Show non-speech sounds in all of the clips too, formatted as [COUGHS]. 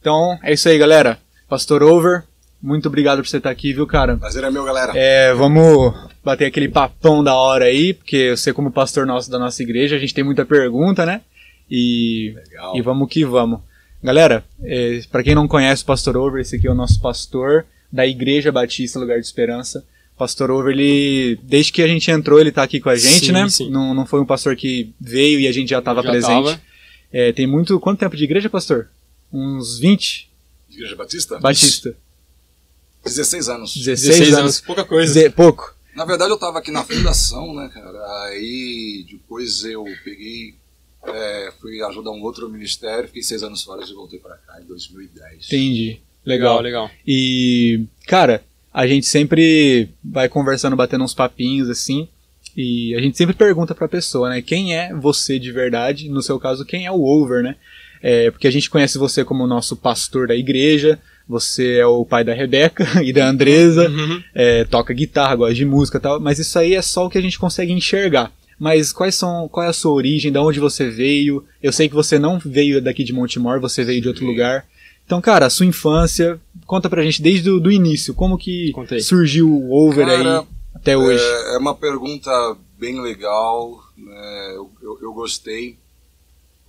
Então, é isso aí, galera. Pastor Over, muito obrigado por você estar aqui, viu, cara? Prazer é meu, galera. É, vamos bater aquele papão da hora aí, porque você, como pastor nosso da nossa igreja, a gente tem muita pergunta, né? E, Legal. e vamos que vamos. Galera, é, para quem não conhece o Pastor Over, esse aqui é o nosso pastor da Igreja Batista Lugar de Esperança. Pastor Over, ele, desde que a gente entrou, ele tá aqui com a gente, Sim, né? sim. Não, não foi um pastor que veio e a gente já estava presente. tava. É, tem muito. Quanto tempo de igreja, pastor? Uns 20? Igreja Batista? Batista. 16 anos. 16, 16 anos. anos, pouca coisa. Ze- pouco. Na verdade, eu tava aqui na fundação, né, cara? Aí depois eu peguei, é, fui ajudar um outro ministério, fiquei seis anos fora e voltei pra cá em 2010. Entendi. Legal, Legal. legal. E, cara, a gente sempre vai conversando, batendo uns papinhos assim. E a gente sempre pergunta pra pessoa, né? Quem é você de verdade? No seu caso, quem é o Over, né? É, porque a gente conhece você como nosso pastor da igreja, você é o pai da Rebeca [LAUGHS] e da Andresa, Uhum. é, toca guitarra, gosta de música e tal, mas isso aí é só o que a gente consegue enxergar. Mas quais são, qual é a sua origem, de onde você veio? Eu sei que você não veio daqui de Montemor, você veio de outro lugar. Então, cara, a sua infância, conta pra gente desde o do início, como que Conta aí. surgiu o Over Cara, aí até hoje. É, é uma pergunta bem legal, né? eu, eu, eu gostei,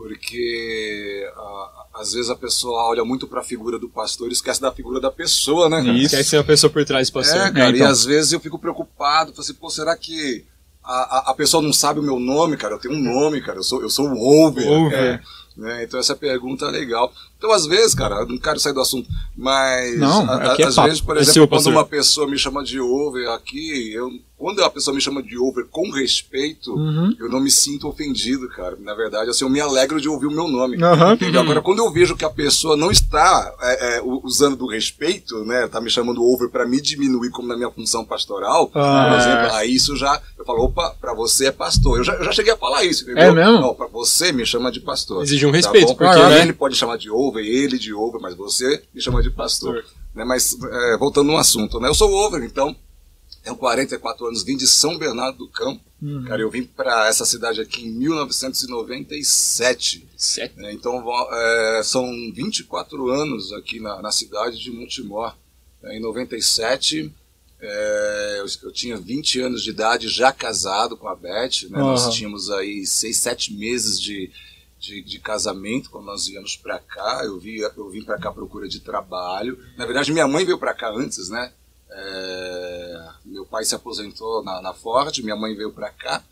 porque a- às vezes a pessoa olha muito pra figura do pastor e esquece da figura da pessoa, né? cara? Isso. Quer ser uma pessoa por trás do pastor. É, cara, É, então. e às vezes eu fico preocupado, falo assim, pô, será que a, a, a pessoa não sabe o meu nome, cara? Eu tenho um nome, cara, eu sou, eu sou o Over. Over. é, né? Então essa pergunta é legal. Então, às vezes, cara, eu não quero sair do assunto, mas Não, a- aqui é às papo. vezes, por É exemplo, seu, quando uma pessoa me chama de Over aqui, eu, quando a pessoa me chama de Over com respeito, Uhum. eu não me sinto ofendido, cara. Na verdade, assim, eu me alegro de ouvir o meu nome. Entendeu? Agora, quando eu vejo que a pessoa não está é, é, usando do respeito, né, tá me chamando over para me diminuir como na minha função pastoral, Ah. por exemplo, aí isso já, eu falo, opa, para você é pastor. Eu já, eu já cheguei a falar isso, entendeu? É mesmo? Não, para você me chama de pastor. Exige um Tá respeito, bom? porque, Claro, né? Ele pode chamar de over, ele de over, mas você me chama de pastor. Né, mas, é, voltando no assunto, né, eu sou over, então, tenho 44 anos, vim de São Bernardo do Campo. Uhum. Cara, eu vim para essa cidade aqui em 1997. Sete. né? Então é, são 24 anos aqui na, na cidade de Montemor. É, Em 97, é, eu, eu tinha 20 anos de idade, já casado com a Beth. Né? Aham. Nós tínhamos aí 6, 7 meses de, de, de casamento quando nós viemos para cá. Eu, vi, eu vim para cá à procura de trabalho. Na verdade, minha mãe veio para cá antes, né? É, meu pai se aposentou na, na Ford, minha mãe veio para cá.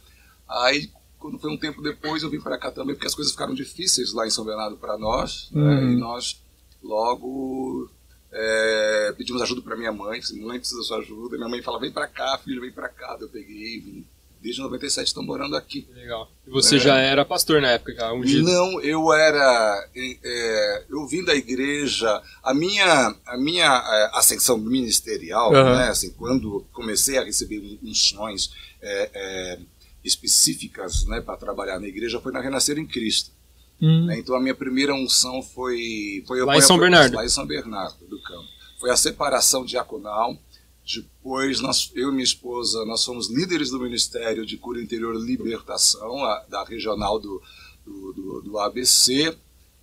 Aí, quando foi um tempo depois, eu vim para cá também, porque as coisas ficaram difíceis lá em São Bernardo para nós. né? Uhum. E nós logo é, pedimos ajuda para minha mãe. Disse, Mãe, precisa da sua ajuda. Minha mãe fala: vem para cá, filho, vem para cá. Eu peguei, vim. Desde 97 estão morando aqui. Legal. E você É. já era pastor na época, já, ungido. Não, eu era. é, eu vim da igreja. A minha, a minha é, ascensão ministerial, Aham. né, assim, quando comecei a receber un- unções é, é, específicas né, para trabalhar na igreja, foi na Renascer em Cristo. Hum. né? Então a minha primeira unção foi. foi Lá em foi- São Bernardo. Lá em São Bernardo do Campo. Foi a separação diaconal. Depois, nós, eu e minha esposa, nós somos líderes do Ministério de Cura Interior Libertação, a- da regional do, do, do- do ABC.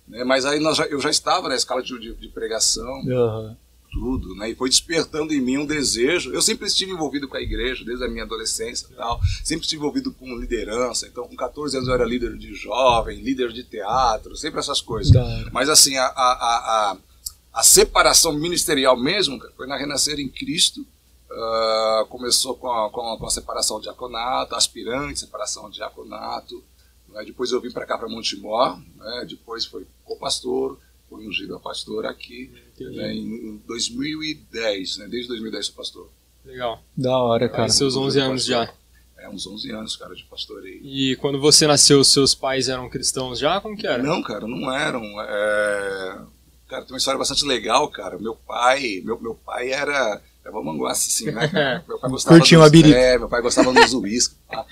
Né? Mas aí já- eu já estava na escala de, de- de pregação, Aham. tudo, né? E foi despertando em mim um desejo. Eu sempre estive envolvido com a igreja, desde a minha adolescência e tal. Sempre estive envolvido com liderança. Então, com 14 anos eu era líder de jovem, líder de teatro, sempre essas coisas. Hora. Mas assim, a, a, a, a, separação ministerial mesmo foi na Renascer em Cristo. Ah, começou com a, com, a, com a separação diaconato, aspirante, separação diaconato. né? Depois eu vim para cá, para Montemor. Né? Depois foi co-pastor, fui ungido a pastor aqui né? em, em 2010. Né? Desde 2010 sou pastor. Legal. Da hora, cara. Aí seus 11 anos já. É, uns 11 anos, cara, de pastoreio. E quando você nasceu, seus pais eram cristãos já? Como que era? Não, cara, não eram. É... Cara, tem uma história bastante legal, cara. Meu pai, meu, meu pai era. Era manguaça, assim, né? [LAUGHS] Meu pai gostava Curtia dos-. É, meu pai gostava dos uísque. tá?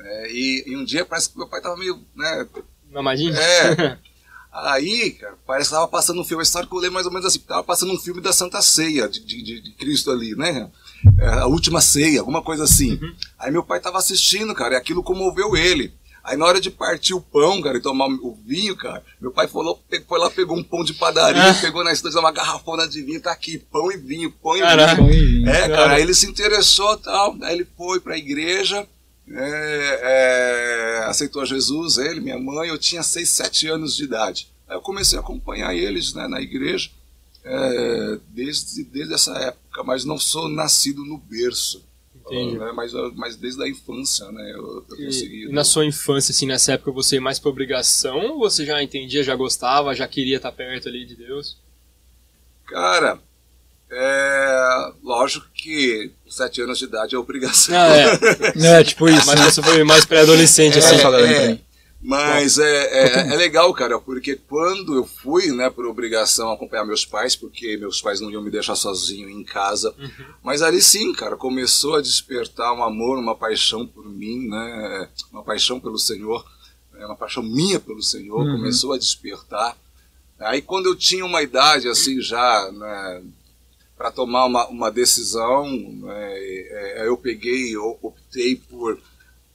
É, e, e um dia parece que meu pai tava meio. Né, Mamadinho? é. [LAUGHS] Aí, cara, parece que tava passando um filme. A história que eu lembro mais ou menos assim: tava passando um filme da Santa Ceia, de, de, de- de Cristo ali, né? É, a última ceia, alguma coisa assim. Aí meu pai tava assistindo, cara, e aquilo comoveu ele. Aí na hora de partir o pão, cara, e tomar o vinho, cara, meu pai foi lá, foi lá pegou um pão de padaria, Ah. pegou na estante uma garrafona de vinho, tá aqui, pão e vinho, pão e Caraca. vinho. É, Cara. cara, aí ele se interessou tal, aí ele foi pra igreja, é, é, aceitou Jesus, ele, minha mãe, eu tinha 6, 7 anos de idade. Aí eu comecei a acompanhar eles né, na igreja é, desde, desde essa época, mas não sou nascido no berço. Entendi. né, mas, mas desde a infância, né? Eu, eu consegui. E, e na sua infância, assim, nessa época, você ia mais por obrigação ou você já entendia, já gostava, já queria estar perto ali de Deus? Cara, é, lógico que sete anos de idade é obrigação. Ah, é. [LAUGHS] É, tipo isso. Mas você foi mais pré-adolescente, É, assim. falando é. Mas é, é, é legal, cara, porque quando eu fui, né, por obrigação acompanhar meus pais, porque meus pais não iam me deixar sozinho em casa, mas ali sim, cara, começou a despertar um amor, uma paixão por mim, né, uma paixão pelo Senhor, né, uma paixão minha pelo Senhor, Uhum. começou a despertar. Aí quando eu tinha uma idade assim já, né, para tomar uma, uma decisão, né, é, eu peguei, eu optei por,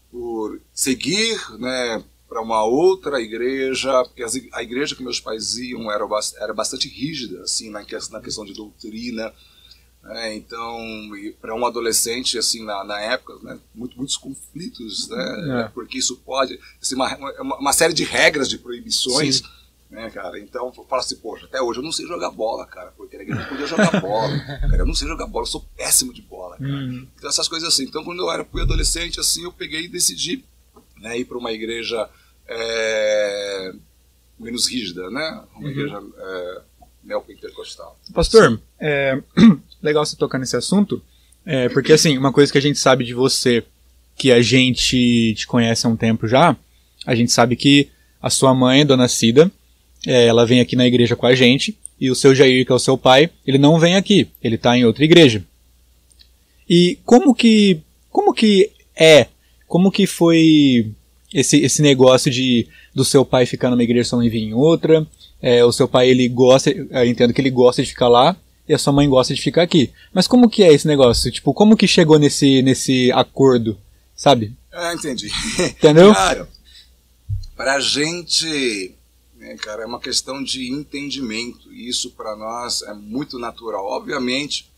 por seguir, né, para uma outra igreja, porque a igreja que meus pais iam era, era bastante rígida, assim, na, ques- na questão de doutrina, né, então, para um adolescente, assim, na, na época, né, muito, muitos conflitos, né, É. porque isso pode, assim, uma, uma, uma série de regras, de proibições, né, cara? Então eu falo assim, poxa, até hoje eu não sei jogar bola, cara, porque eu podia jogar bola, [LAUGHS] cara, eu não sei jogar bola, eu sou péssimo de bola, cara. Uhum. Então essas coisas assim. Então quando eu era fui adolescente, assim, eu peguei e decidi né, ir para uma igreja é, menos rígida, né? Uma igreja é, neopentecostal. Pastor, é [CLEARS THROAT] legal você tocar nesse assunto, é, porque assim, uma coisa que a gente sabe de você, que a gente te conhece há um tempo já, a gente sabe que a sua mãe, Dona Cida, é, ela vem aqui na igreja com a gente, e o seu Jair, que é o seu pai, ele não vem aqui, ele está em outra igreja. E como que, como que é, como que foi esse, esse negócio de do seu pai ficar numa igreja e sua mãe vir em outra? É, o seu pai ele gosta, eu entendo que ele gosta de ficar lá e a sua mãe gosta de ficar aqui. Mas como que é esse negócio? Tipo, como que chegou nesse nesse acordo, sabe? Ah, entendi. Entendeu? Cara, pra gente, né, cara, é uma questão de entendimento. Isso para nós é muito natural. Obviamente,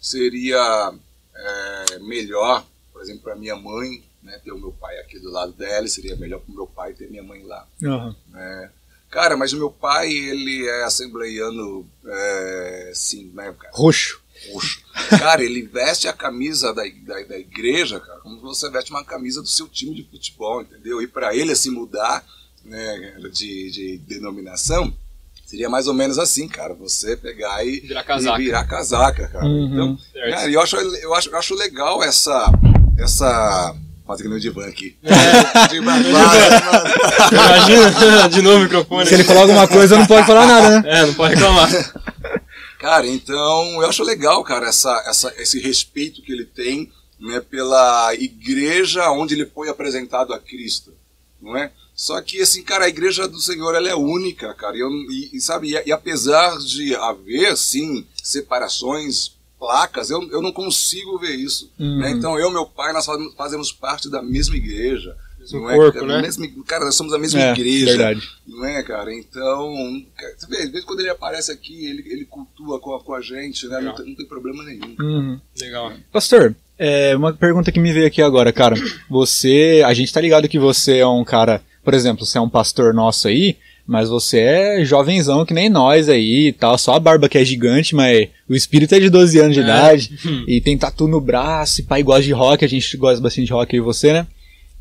seria é, melhor, por exemplo, para minha mãe, né, ter o meu pai aqui do lado dela, e seria melhor para o meu pai ter minha mãe lá. Né? Cara, mas o meu pai, ele é assembleiano, é, sim, né, cara? Roxo. roxo. Cara, ele veste a camisa da, da, da igreja, cara, como se você veste uma camisa do seu time de futebol, entendeu? E para ele se mudar né, de, de denominação, seria mais ou menos assim, cara. Você pegar e Virar casaca. e virar casaca, cara. Uhum. Então, cara, eu acho, eu, acho, eu acho legal essa. essa Fazer que nem o divã aqui. É. Divã, mano. Imagina, de novo o microfone. Se ele falar alguma coisa, não pode falar nada, né? É, não pode reclamar. Cara, então eu acho legal, cara, essa, essa, esse respeito que ele tem né, pela igreja onde ele foi apresentado a Cristo, não é? Só que, assim, cara, a igreja do Senhor, ela é única, cara, e, eu- e- e, sabe, e, e apesar de haver, sim, separações, placas, eu, eu não consigo ver isso, Uhum. né? Então, eu e meu pai, nós fazemos, parte da mesma igreja, Mesmo não é? corpo, Cara, né? mesma- cara, nós somos a mesma É, igreja, verdade. não é, cara? Então, cara, você vê, às vezes quando ele aparece aqui, ele, ele cultua com a, com a gente, né? Não não tem problema nenhum. Uhum. Legal. Pastor, é, uma pergunta que me veio aqui agora, cara. Você, a gente tá ligado que você é um cara, por exemplo, você é um pastor nosso aí, mas você é jovenzão que nem nós aí e tal, só a barba que é gigante, mas o espírito é de 12 anos de É. idade [LAUGHS] e tem tatu no braço, e pai gosta de rock, a gente gosta bastante de rock aí você, né?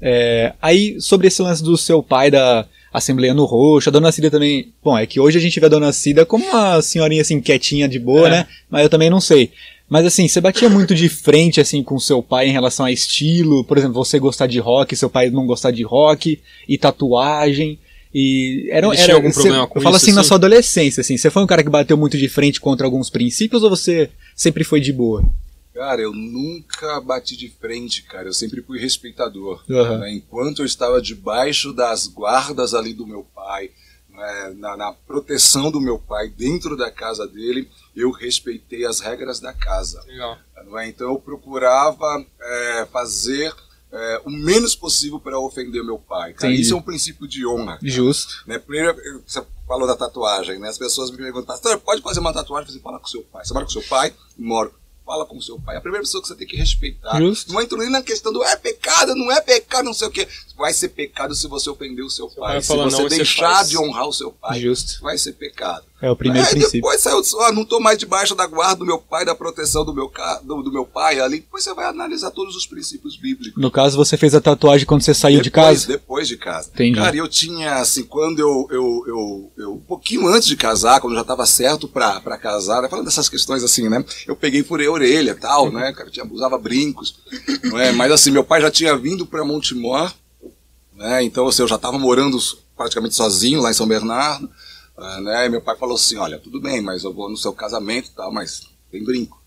É, aí, sobre esse lance do seu pai da Assembleia no Roxo, a Dona Cida também. Bom, é que hoje a gente vê a Dona Cida como uma senhorinha assim, quietinha, de boa, É. né? Mas eu também não sei. Mas assim, você batia muito de frente assim com seu pai em relação a estilo, por exemplo, você gostar de rock, seu pai não gostar de rock, e tatuagem. E era, Ele era tinha algum você- problema com Eu falo isso, assim na assim? sua adolescência, assim, você foi um cara que bateu muito de frente contra alguns princípios ou você sempre foi de boa? Cara, eu nunca bati de frente, cara. Eu sempre fui respeitador. Aham. né? Enquanto eu estava debaixo das guardas ali do meu pai, né, na, na proteção do meu pai, dentro da casa dele, eu respeitei as regras da casa. Legal. é? Então eu procurava é, fazer é, o menos possível para ofender meu pai. Cara, Entendi. isso é um princípio de honra. cara. Justo. Né? Primeiro, eu- você falou da tatuagem, né? As pessoas me perguntam, pastor, pode fazer uma tatuagem? Você fala com seu pai. Você mora com seu pai? Moro. Fala com seu pai. A primeira pessoa que você tem que respeitar. Justo. Não entro nem na questão do é pecado, não é pecado, não sei o quê. Vai ser pecado se você ofender o seu pai. pai Se fala você deixar de honrar o seu pai, Justo. vai ser pecado. É o primeiro Aí princípio. depois saiu disso, ó, não tô mais debaixo da guarda do meu pai, da proteção do meu, do, do meu pai ali. Depois você vai analisar todos os princípios bíblicos. No caso, você fez a tatuagem quando você saiu de Depois- casa? Depois de casa. Entendi. Cara, eu tinha, assim, quando eu, eu, eu, eu- um pouquinho antes de casar, quando eu já tava certo pra casar, né, falando dessas questões assim, né? Eu peguei furei a orelha e tal, né? Cara, tinha, usava brincos, não é? Mas assim, meu pai já tinha vindo pra Montemor, né? Então, assim, eu já tava morando praticamente sozinho lá em São Bernardo, ah, né? E meu pai falou assim, olha, tudo bem, mas eu vou no seu casamento e tal, mas tem brinco.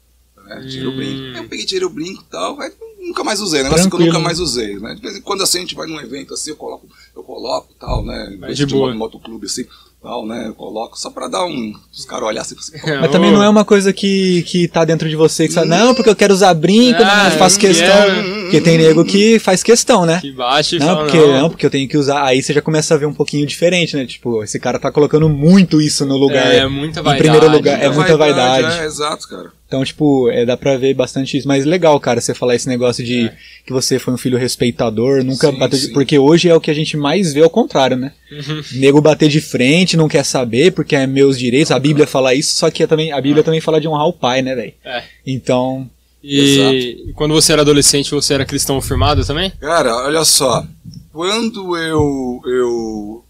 Né? Tira o Hum. brinco. Aí Eu peguei, tirei o brinco e tal, mas nunca mais usei, negócio que eu nunca mais usei, né? De vez em quando assim a gente vai num evento assim, eu coloco, eu coloco tal, né? Mas de de boa. moto- motoclube assim, tal, né? Eu coloco só pra dar um. Os caras olhar assim, assim É, Mas também não é uma coisa que, que tá dentro de você que você fala, não, porque eu quero usar brinco, Ah, não faço eu questão. quero. Porque tem nego que faz questão, né? Que baixa e Não, fala, porque, não. não, porque eu tenho que usar. Aí você já começa a ver um pouquinho diferente, né? Tipo, esse cara tá colocando muito isso no lugar. É, muita Em vaidade. primeiro lugar, é muita muita vaidade. É, exato, cara. Então, tipo, é, dá pra ver bastante isso. Mas legal, cara, você falar esse negócio de É. que você foi um filho respeitador, nunca Sim, bateu de... sim. Porque hoje é o que a gente mais vê ao contrário, né? Uhum. Nego bater de frente, não quer saber, porque é meus direitos, a Bíblia fala isso, só que é também, a Bíblia também fala de honrar o pai, né, velho? É. Então, E, e quando você era adolescente, você era cristão firmado também? Cara, olha só. Quando eu, eu,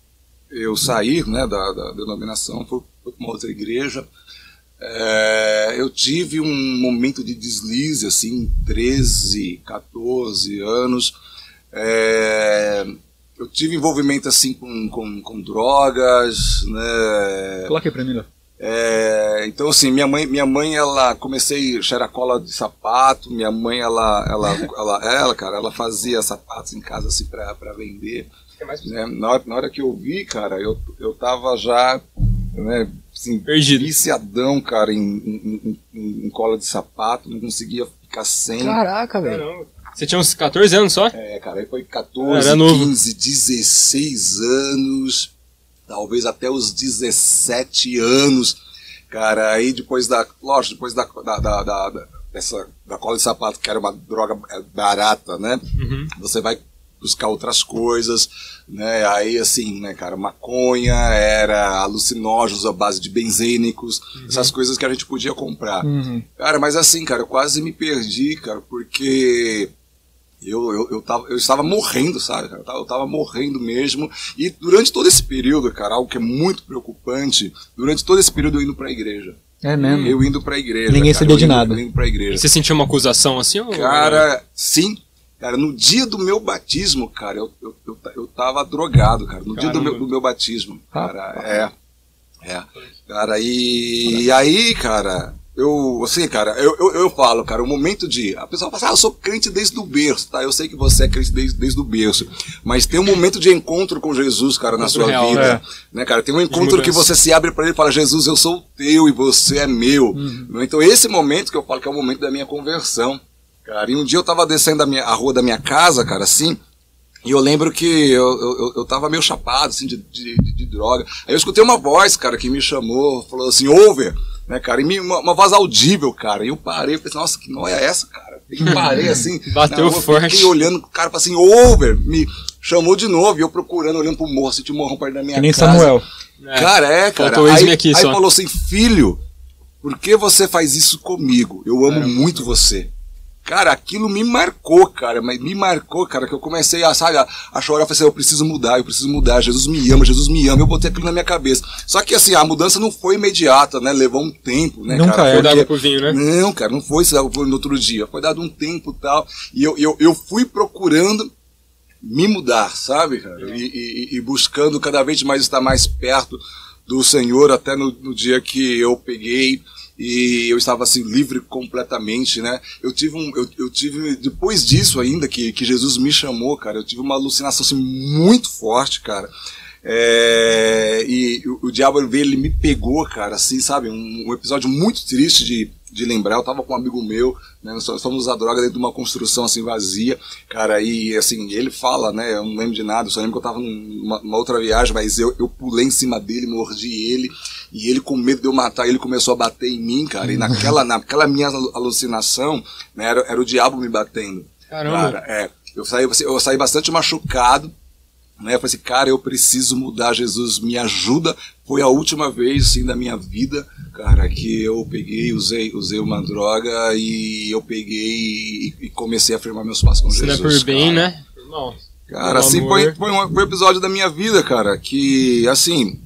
eu saí né, da, da denominação, fui fui pra uma outra igreja, é, eu tive um momento de deslize, assim, 13, 14 anos. É, eu tive envolvimento, assim, com, com, com drogas, né? aí pra mim. É, então assim, minha mãe, minha mãe, ela comecei a cheirar cola de sapato. Minha mãe, ela, ela, [LAUGHS] ela, ela, cara, ela fazia sapatos em casa assim para vender. Né? Na, hora, na hora que eu vi, cara, eu, eu tava já, né, assim, Perdido. viciadão, cara, em, em, em- em cola de sapato. Não conseguia ficar sem. Caraca, velho. Você tinha uns 14 anos só? É, cara, aí foi 14, Era novo. 15, 16 anos, talvez até os 17 anos, cara, aí depois da, lógico, depois da, da, da, da, da- dessa, da cola de sapato, que era uma droga é, barata, né, Uhum. você vai buscar outras coisas, né, aí assim, né, cara, maconha, era alucinógenos à base de benzênicos, essas coisas que a gente podia comprar. Uhum. Cara, mas assim, cara, eu quase me perdi, cara, porque eu, eu, eu, tava, eu estava morrendo, sabe? cara? Eu tava, eu tava morrendo mesmo. E durante todo esse período, cara, algo que é muito preocupante, durante todo esse período eu indo pra igreja. É mesmo. Eu indo pra igreja. Ninguém cara, sabia de indo- nada. eu indo pra E igreja. você sentiu uma acusação assim? Ou... Cara, sim. Cara, no dia do meu batismo, cara, eu, eu, eu, eu tava drogado, cara. No dia do Caramba. meu, do meu batismo. Cara, é. É. Cara, e, e aí, cara, eu, assim, cara, eu, eu, eu falo, cara, o momento de. A pessoa fala assim, ah, eu sou crente desde o berço, tá? Eu sei que você é crente desde, desde o berço. Mas tem um momento de encontro com Jesus, cara, na sua real, vida. é. Né, cara? Tem um encontro que você se abre pra ele e fala, Jesus, eu sou teu e você é meu. Então, esse momento que eu falo que é o momento da minha conversão. Cara, e um dia eu tava descendo a, minha, a rua da minha casa, cara, assim, e eu lembro que eu, eu, eu tava meio chapado, assim, de, de, de- de droga. Aí eu escutei uma voz, cara, que me chamou, falou assim, over, né, cara, e me, uma, uma voz audível, cara. E eu parei, pensei, nossa, que noia é essa, cara? E [LAUGHS] parei, assim, Bateu rua, forte. Fiquei olhando, o cara falou assim, over, me chamou de novo, e eu procurando, olhando pro morro, assim, tinha um morrão perto da minha Que nem casa. Samuel. É. Cara, é, cara. Faltou o aí aqui aí só. falou assim, filho, por que você faz isso comigo? Eu amo Caramba. muito você. Cara, aquilo me marcou, cara, mas me marcou, cara, que eu comecei a, sabe, a, a chorar, eu falei assim, eu preciso mudar, eu preciso mudar, Jesus me ama, Jesus me ama, eu botei aquilo na minha cabeça. Só que assim, a mudança não foi imediata, né, levou um tempo, né, Nunca cara. é. Foi porque- dado pro vinho, né? não, cara, não foi no outro dia. Foi dado um tempo e tal. E eu, eu, eu fui procurando me mudar, sabe, cara? E, e- e buscando cada vez mais estar mais perto do Senhor, até no, no dia que eu peguei e eu estava assim livre completamente, né? Eu tive um, eu, eu tive depois disso ainda que, que Jesus me chamou, cara. Eu tive uma alucinação assim, muito forte, cara. É, e o, o diabo veio, ele me pegou, cara, assim, sabe? Um, um episódio muito triste de, de lembrar, eu tava com um amigo meu, né, nós fomos usar droga dentro de uma construção assim vazia, cara, e assim, ele fala, né, eu não lembro de nada, eu só lembro que eu tava numa, numa outra viagem, mas eu, eu pulei em cima dele, mordi ele, e ele com medo de eu matar, ele começou a bater em mim, cara, e naquela, [LAUGHS] naquela minha alucinação, né, era, era o diabo me batendo. Caramba. Cara, é, eu saí, eu saí bastante machucado, né? Eu falei assim, cara, eu preciso mudar, Jesus me ajuda. Foi a última vez, assim, da minha vida, cara, que eu peguei, usei, usei uma droga e eu peguei e, e comecei a afirmar meus passos com Se Jesus. não é por bem, cara. né? Irmão. Cara, assim, foi, foi, um, foi um episódio da minha vida, cara, que, assim,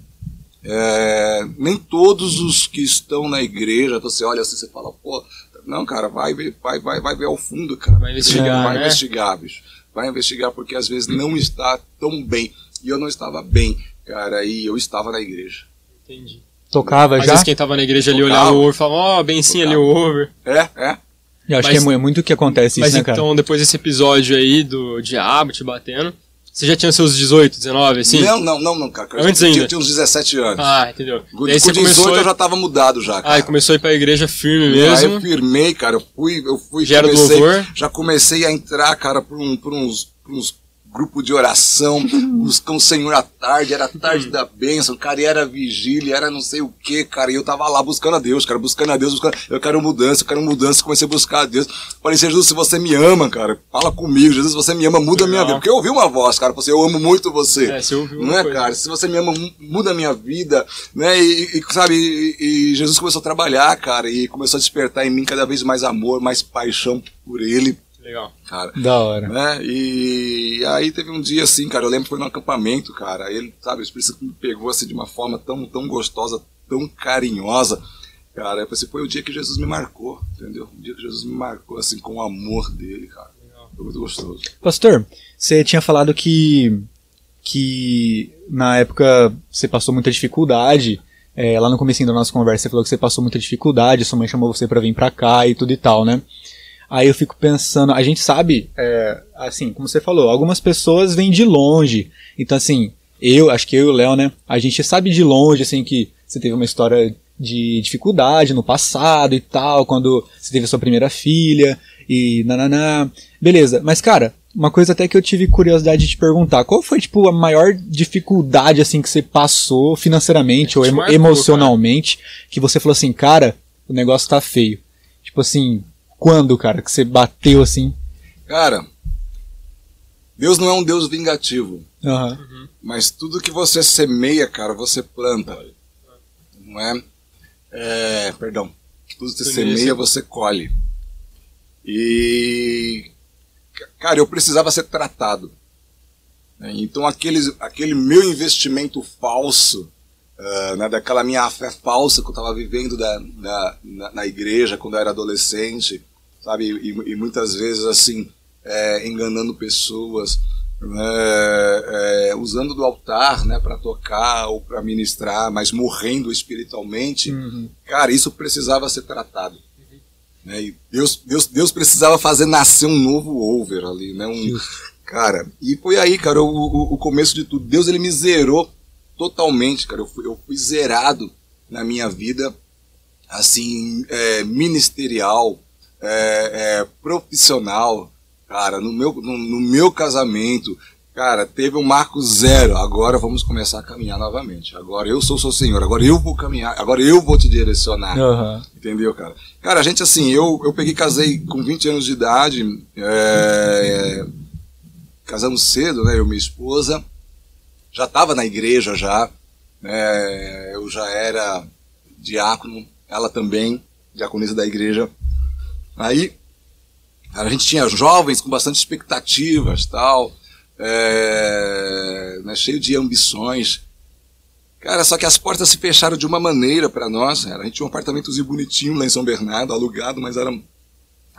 é, nem todos os que estão na igreja, você olha assim, você fala, pô, não, cara, vai ver, vai, vai, vai ver ao fundo, cara. Vai investigar, Vai né? investigar, bicho. Vai investigar, porque às vezes não está tão bem. E eu não estava bem, cara, e eu estava na igreja. Entendi. Tocava Às já? vezes quem tava na igreja ali olhava o over e falava, ó, bem sim ali o over. É, é. Eu acho Mas- que é é muito que acontece Mas isso, né, cara? então, depois desse episódio aí do diabo te batendo, você já tinha seus 18, 19, assim? Não, não, não, não, cara. Antes eu tinha, ainda? tinha uns 17 anos. Ah, entendeu. com você 18 começou, eu já tava mudado já, cara. ah, e começou a ir pra igreja firme E Aí mesmo. eu firmei, cara, eu fui, eu fui, Já era do comecei, louvor? já comecei a entrar, cara, por, um, por uns, por uns grupos de oração, [LAUGHS] buscar o Senhor à tarde, era a tarde da bênção, cara, e era vigília, era não sei o que, cara, e eu tava lá buscando a Deus, cara, buscando a Deus, buscando, eu quero mudança, eu quero mudança, comecei a buscar a Deus, falei, Jesus, se você me ama, cara, fala comigo, Jesus, se você me ama, muda a minha vida, porque eu ouvi uma voz, cara, falei assim, eu amo muito você, É, você ouviu não é, coisa. cara? Se você me ama, mu- muda a minha vida, né? E, e, sabe, e, e Jesus começou a trabalhar, cara, e começou a despertar em mim cada vez mais amor, mais paixão por Ele, Legal. cara. Da hora. Né? E aí teve um dia assim, cara, eu lembro que foi no acampamento, cara, ele, sabe, o Espírito Santo me pegou assim de uma forma tão, tão gostosa, tão carinhosa, cara, eu pensei, foi o dia que Jesus me marcou, entendeu? O dia que Jesus me marcou, assim, com o amor dele, cara. Foi muito gostoso. Pastor, você tinha falado que, que na época você passou muita dificuldade. é, lá no comecinho da nossa conversa você falou que você passou muita dificuldade, sua mãe chamou você pra vir pra cá e tudo e tal, né? Aí eu fico pensando, a gente sabe, é, assim, como você falou, algumas pessoas vêm de longe. Então, assim, eu, acho que eu e o Léo, né? A gente sabe de longe, assim, que você teve uma história de dificuldade no passado e tal, quando você teve a sua primeira filha e nananá. Beleza, mas cara, uma coisa até que eu tive curiosidade de te perguntar, qual foi, tipo, a maior dificuldade, assim, que você passou financeiramente ou Te emo- marcou, emocionalmente, que você falou assim, cara, o negócio tá feio. Tipo assim, quando, cara, que você bateu assim? Cara, Deus não é um Deus vingativo. Aham. Mas tudo que você semeia, cara, você planta. Não é? É, perdão. Tudo que você semeia, você colhe. E. Cara, eu precisava ser tratado. Então, aquele, aquele meu investimento falso, ah, né, daquela minha fé falsa que eu estava vivendo da, da- na, na igreja quando eu era adolescente, sabe? E, e muitas vezes, assim, é, enganando pessoas, né, é, usando do altar né, para tocar ou para ministrar, mas morrendo espiritualmente, Uhum. cara, isso precisava ser tratado. Né? E Deus, Deus, Deus precisava fazer nascer um novo over ali, né? Um, cara, e foi aí, cara, o, o, o começo de tudo. Deus ele me zerou totalmente, cara. Eu fui, eu fui zerado na minha vida, assim, é, ministerial, é, é, profissional, cara, no meu, no, no meu casamento. Cara, teve um marco zero. Agora vamos começar a caminhar novamente. Agora eu sou seu Senhor. Agora eu vou caminhar. Agora eu vou te direcionar. Aham. Entendeu, cara? Cara, a gente assim, eu, eu peguei casei com 20 anos de idade, é, casamos cedo, né, eu e minha esposa, já estava na igreja já, né, eu já era diácono, ela também, diaconisa da igreja. Aí, a gente tinha jovens com bastante expectativas, tal, é, né, cheio de ambições, Cara, só que as portas se fecharam de uma maneira para nós. A gente tinha um apartamentozinho bonitinho lá em São Bernardo, alugado, mas era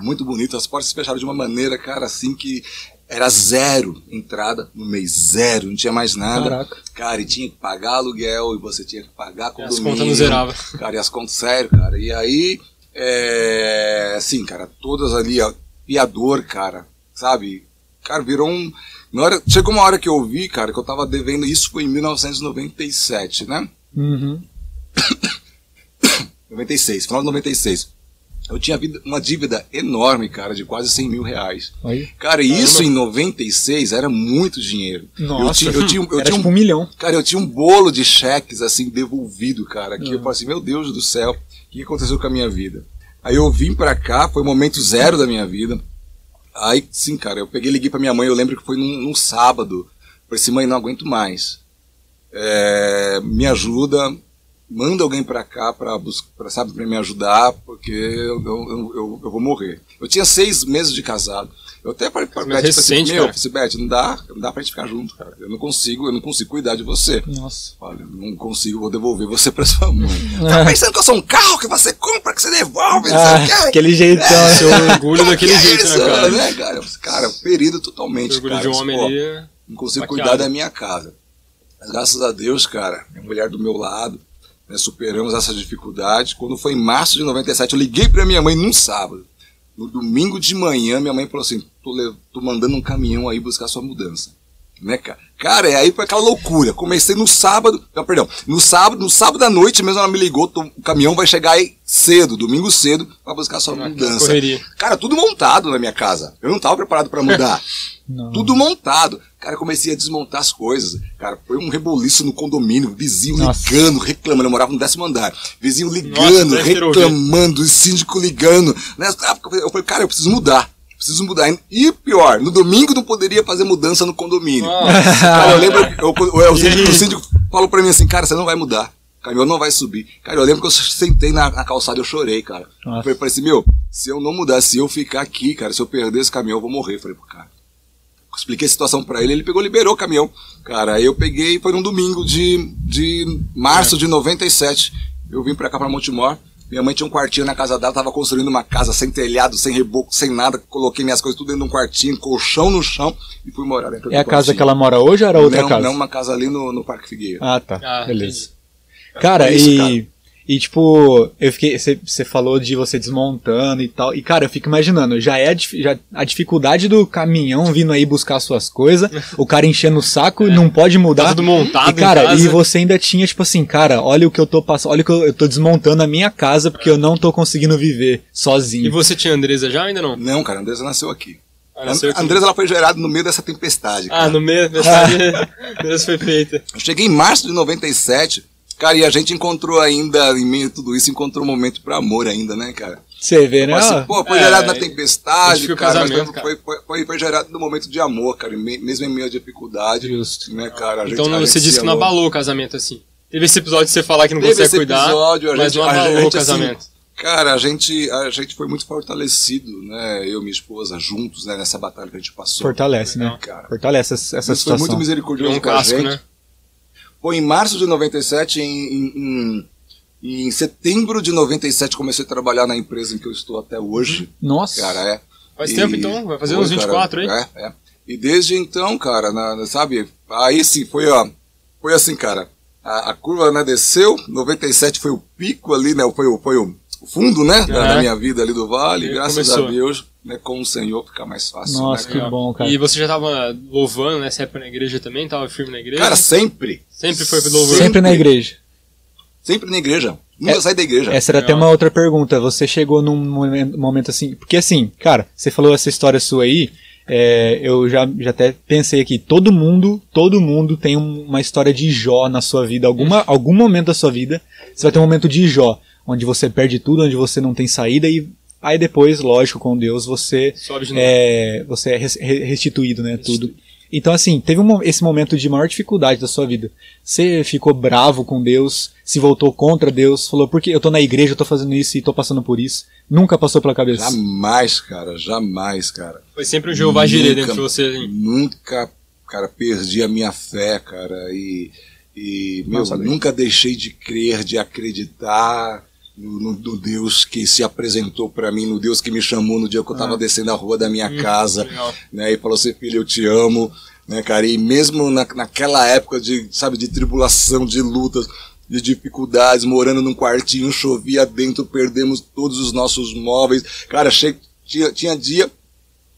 muito bonito. As portas se fecharam de uma maneira, cara, assim que era zero entrada no mês, zero, não tinha mais nada. Caraca. Cara, e tinha que pagar aluguel, e você tinha que pagar E as condomínio. contas não zeravam. Cara, e as contas, sério, cara. E aí, é, assim, cara, todas ali, ó, piador, cara, sabe? Cara, virou um. Na hora, chegou uma hora que eu vi, cara, que eu tava devendo. Isso foi em 1997, né? Uhum. [COUGHS] 96, final de 96. Eu tinha uma dívida enorme, cara, de quase 100 mil reais. Aí. Cara, e isso em 96 era muito dinheiro. Nossa. Eu tinha, eu tinha, eu Era tinha um tipo um milhão. Cara, eu tinha um bolo de cheques, assim, devolvido, cara, que Ah. eu falei assim, meu Deus do céu, o que aconteceu com a minha vida? Aí eu vim pra cá, foi o momento zero da minha vida. Aí, sim, cara, eu peguei liguei pra minha mãe, eu lembro que foi num, num sábado. Falei assim, mãe, não aguento mais. É, me ajuda, manda alguém pra cá pra, sabe, pra me ajudar, porque eu, eu, eu, eu vou morrer. Eu tinha seis meses de casado. Eu até falei pra Mas Beth, falei recente, assim, meu, cara. falei assim, Beth, não dá, não dá pra gente ficar junto, cara. Eu não consigo, eu não consigo cuidar de você. Nossa. Olha, não consigo, vou devolver você pra sua mãe. [LAUGHS] tá pensando que eu sou um carro que você compra, que você devolve? Ah, aquele jeitão. né? Seu orgulho daquele Que [LAUGHS] é jeito, isso, né, cara? né, cara? Eu falei, Cara, ferido totalmente, orgulho cara. de um homem ali. é- não consigo Baqueado. cuidar da minha casa. Mas graças a Deus, cara, minha mulher do meu lado, né, superamos essa dificuldade. Quando foi em março de 97, eu liguei pra minha mãe num sábado. No domingo de manhã, minha mãe falou assim: tô, tô mandando um caminhão aí buscar sua mudança. Né, cara? Cara, e aí foi aquela loucura. Comecei no sábado, não, perdão, no sábado, no sábado à noite mesmo ela me ligou, tô- o caminhão vai chegar aí cedo, domingo cedo, pra buscar sua mudança. correria. Cara, tudo montado na minha casa. Eu não tava preparado pra mudar. [LAUGHS] Tudo montado. Cara, eu comecei a desmontar as coisas. Cara, foi um reboliço no condomínio, vizinho Nossa. ligando, reclamando. Eu morava no décimo andar. Vizinho ligando, Nossa, reclamando, síndico ligando. Nessa época, eu falei, cara, eu preciso mudar. Preciso mudar. E pior, no domingo não poderia fazer mudança no condomínio. Nossa. Cara, eu lembro, eu, [LAUGHS] eu- o, E síndico, o síndico falou pra mim assim, cara, você não vai mudar. O caminhão não vai subir. Cara, eu lembro que eu sentei na, na calçada e eu chorei, cara. Nossa. Eu falei, falei assim, meu, se eu não mudar, se eu ficar aqui, cara, se eu perder esse caminhão, eu vou morrer. Eu falei, pô, cara. Expliquei a situação pra ele, ele pegou, liberou o caminhão. Cara, aí eu peguei, foi num domingo de, de março de 97. Eu vim pra cá, pra Montemor. Minha mãe tinha um quartinho na casa dela, tava construindo uma casa sem telhado, sem reboco, sem nada. Coloquei minhas coisas tudo dentro de um quartinho, colchão no chão e fui morar dentro É a casa que ela mora hoje ou era outra não, casa? Não, uma casa ali no, no Parque Figueira. Ah, tá. Ah, Beleza. Cara, Foi isso, e. cara. E tipo, eu fiquei. Você falou de você desmontando e tal. E cara, eu fico imaginando, já é a, já, a dificuldade do caminhão vindo aí buscar suas coisas, o cara enchendo o saco e não pode mudar. Tá tudo montado e cara, em casa. e você ainda tinha, tipo assim, cara, olha o que eu tô passando, olha o que eu, eu tô desmontando a minha casa porque eu não tô conseguindo viver sozinho. E você tinha Andresa já ou ainda não? Não, cara, a Andresa nasceu aqui. Ah, nasceu aqui. a Andresa ela foi gerada no meio dessa tempestade. cara. Ah, no meio dessa [LAUGHS] Deus foi feita. Eu cheguei em março de 97, cara, e a gente encontrou ainda, em meio a tudo isso, encontrou um momento pra amor ainda, né, cara? Você vê, né? Assim, ó, pô, foi é, gerado na é, tempestade, cara, mas foi, foi, foi, foi, gerado no momento de amor, cara, me- mesmo em meio à dificuldade, Justo. né, cara? A gente, Então a você gente disse se que não abalou o casamento assim. Teve esse episódio de você falar que não Teve consegue esse cuidar, episódio, a mas gente, não a abalou gente, o casamento. Assim, cara, a gente, a gente foi muito fortalecido, né? Eu e minha esposa juntos, né? Nessa batalha que a gente passou. Fortalece, né? Legal, cara. Fortalece essa, essa Deus foi situação. muito misericordioso um com a casco, gente. né? Foi em março de 97, em, em, em, em setembro de 97, comecei a trabalhar na empresa em que eu estou até hoje. Nossa. Cara, é. Faz E- tempo então, vai fazer Foi, uns 24 aí. cara, É, é. E desde então, cara, na- na- sabe? Aí sim, foi, ó. Foi assim, cara. A, a curva né, desceu, 97 foi o pico ali, né? Foi, o- foi o fundo, né? Da, da Aham. minha vida ali do vale. E graças começou. a Deus, né? Com o Senhor fica mais fácil. Nossa, né, que cara? bom, cara. E você já tava louvando nessa época na igreja também? Tava firme na igreja? Cara, sempre. Sempre foi louvor. Sempre na igreja. Sempre na igreja. Nunca É- saí da igreja. Essa era até Legal. uma outra pergunta. Você chegou num momen- momento assim. Porque assim, cara, você falou essa história sua aí. é, eu já, já até pensei aqui. Todo mundo, todo mundo tem um- uma história de Jó na sua vida. Alguma, algum momento da sua vida, você vai ter um momento de Jó. Onde você perde tudo, onde você não tem saída. E aí depois, lógico, com Deus, você Sobe de novo. é, você é res- re- restituído, né? Tudo. Então, assim, teve um esse momento de maior dificuldade da sua vida. Você ficou bravo com Deus, se voltou contra Deus, falou, porque eu tô na igreja, eu tô fazendo isso e tô passando por isso. Nunca passou pela cabeça. Jamais, cara. Jamais, cara. Foi sempre um Jeová Jireh dentro de você. assim. Nunca, cara, perdi a minha fé, cara, e, e meu, Nossa, nunca deixei de crer, de acreditar no, no- no Deus que se apresentou pra mim, no Deus que me chamou no dia que eu tava Ah. descendo a rua da minha Hum, casa, legal. né, e falou assim, filho, eu te amo, né, cara, e mesmo na, naquela época de, sabe, de tribulação, de lutas, de dificuldades, morando num quartinho, chovia dentro, perdemos todos os nossos móveis, cara, che- tinha, tinha dia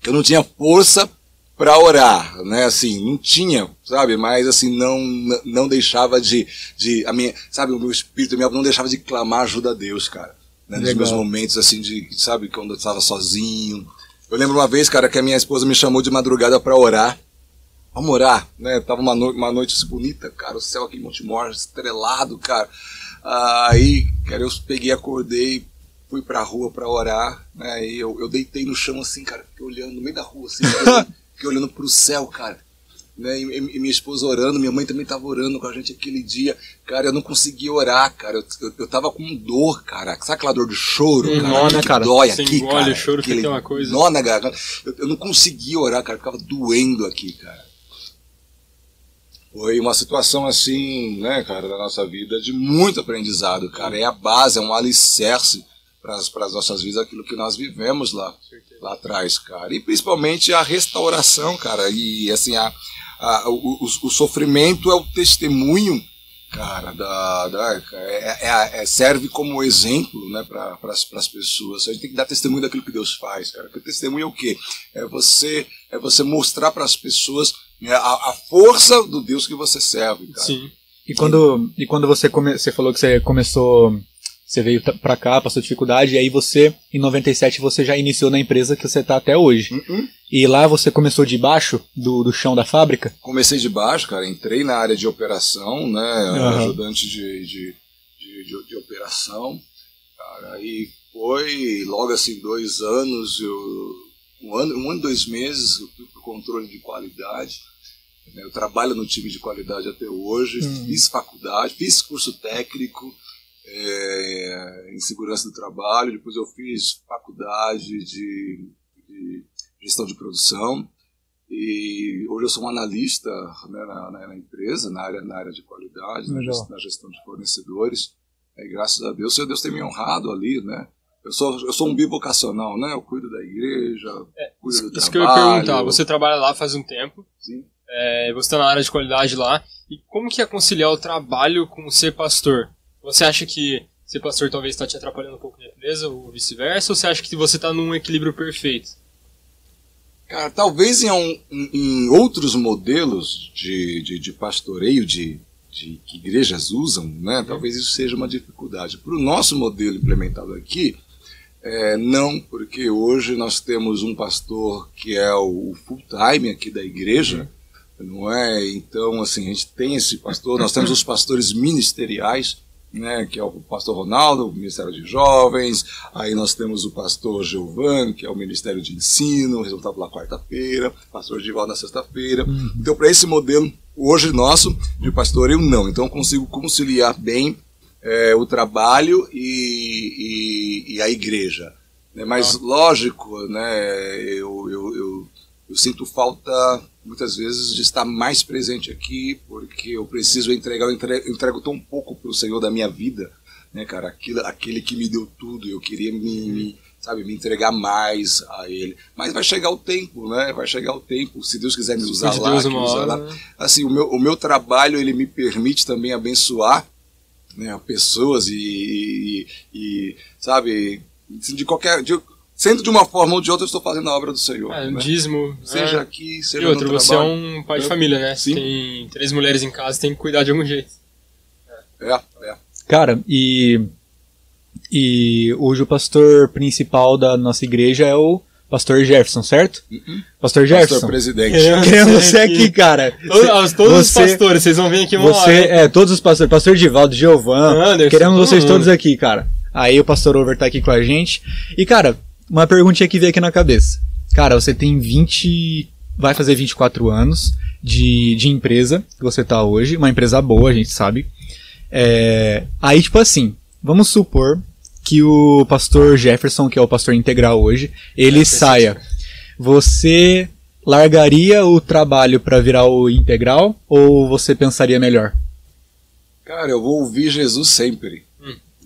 que eu não tinha força para orar, né? Assim, não tinha, sabe? Mas assim não não deixava de de a minha, sabe, o meu espírito, minha não deixava de clamar ajuda a Deus, cara. né, nos meus momentos assim de, sabe, quando eu estava sozinho. Eu lembro uma vez, cara, que a minha esposa me chamou de madrugada para orar. Vamos orar, né? Tava uma, no uma noite assim, bonita, cara, o céu aqui em Montemor, estrelado, cara. Aí, cara, eu peguei, acordei, fui pra rua pra orar, né? E eu, eu deitei no chão assim, cara, fiquei olhando no meio da rua, assim, [LAUGHS] fiquei olhando pro céu, cara né? E, e, minha esposa orando, minha mãe também estava orando com a gente aquele dia. Cara, eu não conseguia orar, cara. Eu, eu, eu tava com dor, cara. Sabe aquela dor de choro, cara? Nó, né, cara? Dói Você aqui, engole cara. o choro aquele que tem uma coisa. Nó na garganta. Eu, eu não conseguia orar, cara. Ficava doendo aqui, cara. Foi uma situação assim, né, cara, da nossa vida de muito aprendizado, cara. É a base, é um alicerce para as nossas vidas aquilo que nós vivemos lá, lá atrás, cara. E principalmente a restauração, cara. E assim, a, a, o, o, o, sofrimento é o testemunho, cara, da, da é, é, é, serve como exemplo né, para as pessoas. A gente tem que dar testemunho daquilo que Deus faz, cara. Porque testemunho é o quê? É você, é você mostrar para as pessoas né, a, a, força do Deus que você serve, cara. Sim. E quando, e quando você, come, você falou que você começou você veio pra cá, passou dificuldade, e aí você, em 97, você já iniciou na empresa que você tá até hoje. Uhum. E lá você começou de baixo, do, do chão da fábrica? Comecei de baixo, cara. Entrei na área de operação, né? Uhum. Ajudante de, de, de, de, de operação. Cara, e foi logo assim, dois anos, eu, um ano, um ano e dois meses, eu fui pro controle de qualidade. Né, eu trabalho no time de qualidade até hoje, uhum. fiz faculdade, fiz curso técnico, é, em segurança do trabalho, depois eu fiz faculdade de, de gestão de produção e hoje eu sou um analista né, na, na, empresa, na área, na área de qualidade, na gestão, na gestão, de fornecedores. E graças a Deus, Deus tem me honrado ali, né? Eu sou, eu sou um bivocacional, né? Eu cuido da igreja, é, cuido do isso trabalho. que eu ia perguntar. Você trabalha lá faz um tempo. Sim. É, você está na área de qualidade lá. E como que é conciliar o trabalho com ser pastor? Você acha que ser pastor talvez está te atrapalhando um pouco na empresa ou vice-versa? Ou você acha que você está num equilíbrio perfeito? Cara, talvez em, um, em outros modelos de, de, de pastoreio de, de, que igrejas usam, né, talvez isso seja uma dificuldade. Para o nosso modelo implementado aqui, é, não, porque hoje nós temos um pastor que é o full-time aqui da igreja, não é? Então, assim, a gente tem esse pastor, nós temos os pastores ministeriais, né, que é o pastor Ronaldo, o Ministério de Jovens, aí nós temos o pastor Giovanni, que é o Ministério de Ensino, resultado pela quarta-feira, pastor Givaldo na sexta-feira. Uhum. Então, para esse modelo, hoje nosso, de pastor, eu não. Então, eu consigo conciliar bem é, o trabalho e, e, e a igreja. Né? Mas, lógico, né, eu, eu, eu, eu sinto falta muitas vezes de estar mais presente aqui, porque eu preciso entregar, eu entrego, eu entrego tão pouco para o Senhor da minha vida, né, cara? Aquilo, aquele que me deu tudo, eu queria me, me, sabe, me entregar mais a Ele. Mas vai chegar o tempo, né? Vai chegar o tempo, se Deus quiser me usar lá, Deus me usar lá. Assim, o meu, o meu trabalho, ele me permite também abençoar né, pessoas e, e, e sabe, de qualquer... De, sendo de uma forma ou de outra, eu estou fazendo a obra do Senhor. É, um né? dízimo. Seja é. aqui, seja E outro, no você é um pai de família, né? Sim. Tem três mulheres em casa, tem que cuidar de algum jeito. É, é. Cara, e. E hoje o pastor principal da nossa igreja é o pastor Jefferson, certo? Uhum. Pastor Jefferson. Pastor presidente. [LAUGHS] Queremos você aqui, cara. Todos, todos os Você- pastores, vocês vão vir aqui uma Você, é, todos os pastores, pastor Divaldo, Giovan, Anderson, queremos vocês mundo. todos aqui, cara. Aí o pastor Over tá aqui com a gente. E, cara, uma perguntinha que veio aqui na cabeça. Cara, você tem 20, vai fazer 24 anos de, de empresa que você tá hoje, uma empresa boa, a gente sabe. É, aí, tipo assim, vamos supor que o pastor Jefferson, que é o pastor integral hoje, ele saia. Você largaria o trabalho pra virar o integral ou você pensaria melhor? Cara, eu vou ouvir Jesus sempre.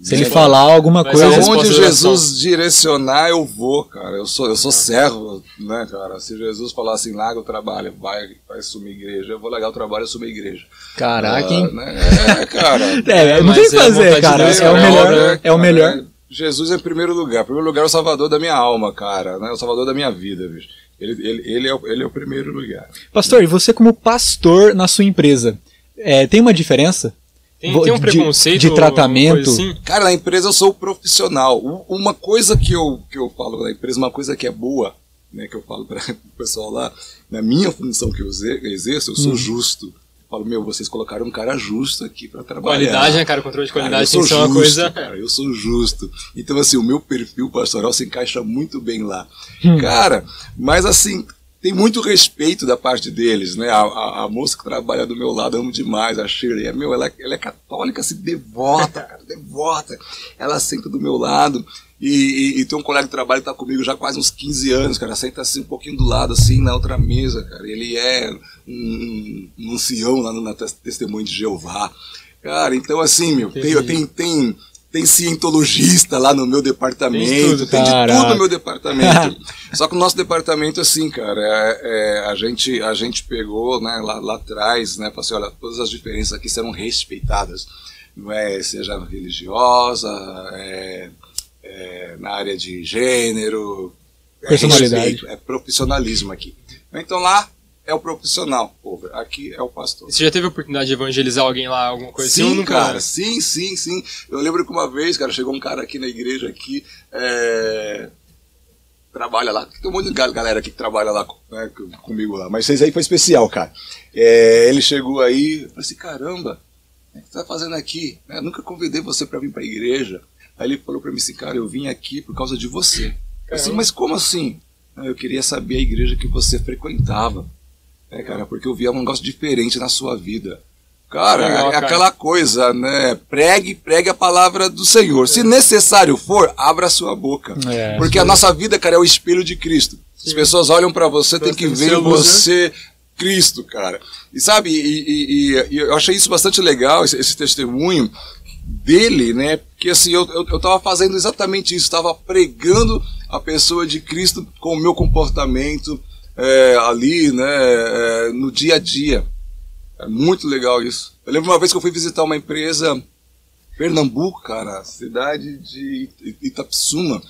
Se ele Né? falar alguma ser coisa. Aonde. Jesus direcionar, eu vou, cara. Eu sou, eu sou servo, né, cara? Se Jesus falar assim, larga o trabalho, vai, vai sumir igreja, eu vou largar o trabalho e sumir igreja. Caraca, Ah, hein? né? É, cara. [LAUGHS] É, não mas tem o que é fazer, cara. Deus, É o né? melhor. É o Cara, melhor. Jesus é em primeiro lugar. Em primeiro lugar é o salvador da minha alma, cara. Né? O salvador da minha vida, bicho. Ele, ele, ele, é, o, ele é o primeiro lugar. Pastor, e você como pastor na sua empresa, é, tem uma diferença? Tem, tem um de- preconceito? de alguma tratamento? assim? Cara, na empresa eu sou profissional. Uma coisa que eu, que eu falo da empresa, uma coisa que é boa, né, que eu falo para [LAUGHS] o pessoal lá, na minha função que eu exer- exerço, eu sou Uhum. justo. Eu falo, meu, vocês colocaram um cara justo aqui para trabalhar. Qualidade, né, cara? Controle de Cara, qualidade eu tem que ser uma coisa. Cara, eu sou justo. Então, assim, o meu perfil pastoral se encaixa muito bem lá. Hum. Cara, mas assim, tem muito respeito da parte deles, né? A, a- a moça que trabalha do meu lado, amo demais, a Shirley. É, meu, ela, ela é católica, assim, devota, cara, devota. Ela senta do meu lado. E, e- e tem um colega de trabalho que tá comigo já há quase uns 15 anos, cara. Senta assim um pouquinho do lado, assim, na outra mesa, cara. Ele é um, um ancião lá no na tes- Testemunho de Jeová. Cara, então assim, meu, tem, tem, tem, tem cientologista lá no meu departamento, Tem tem, tudo. de Caraca. tudo no meu departamento. [LAUGHS] Só que o nosso departamento, assim, cara, é, é, a, gente, a gente pegou né, lá, lá atrás, né, falou assim, olha, todas as diferenças aqui serão respeitadas. Não é, seja religiosa, é, é, na área de gênero, é Personalidade. respeito, é profissionalismo aqui. Então lá é o profissional, over, aqui é o pastor. Você já teve a oportunidade de evangelizar alguém lá, alguma coisa assim? Sim, Eu nunca. cara, sim, sim, sim. Eu lembro que uma vez, cara, chegou um cara aqui na igreja aqui, é, trabalha lá, tem um monte de gal- galera aqui que trabalha lá né, com- comigo lá, mas esse aí foi especial, cara. É, ele chegou aí, eu falei assim, caramba, o que você tá fazendo aqui? Eu nunca convidei você para vir para a igreja. Aí ele falou para mim assim, cara, eu vim aqui por causa de você. Eu assim, mas como assim? "Ah, Eu queria saber a igreja que você frequentava. É, cara, porque eu via um negócio diferente na sua vida. Cara, Legal, é cara. aquela coisa, né? Pregue, pregue a palavra do Senhor. Se necessário for, abra a sua boca. É, porque a nossa vida, cara, é o espelho de Cristo. As pessoas olham pra você, tem que ver você Cristo, cara. E sabe, e, e- e- e eu achei isso bastante legal, esse, esse testemunho dele, né? Porque assim, eu, eu, eu tava fazendo exatamente isso, estava pregando a pessoa de Cristo com o meu comportamento é, ali, né? é, no dia a dia. É muito legal isso. Eu lembro uma vez que eu fui visitar uma empresa Pernambuco, cara, cidade de It- Itapsuma.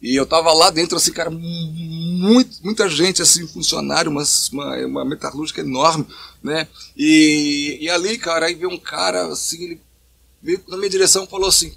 E eu tava lá dentro, assim, cara, muito, muita gente, assim, funcionário, uma, uma, uma metalúrgica enorme, né? E, e ali, cara, aí veio um cara, assim, ele veio na minha direção e falou assim: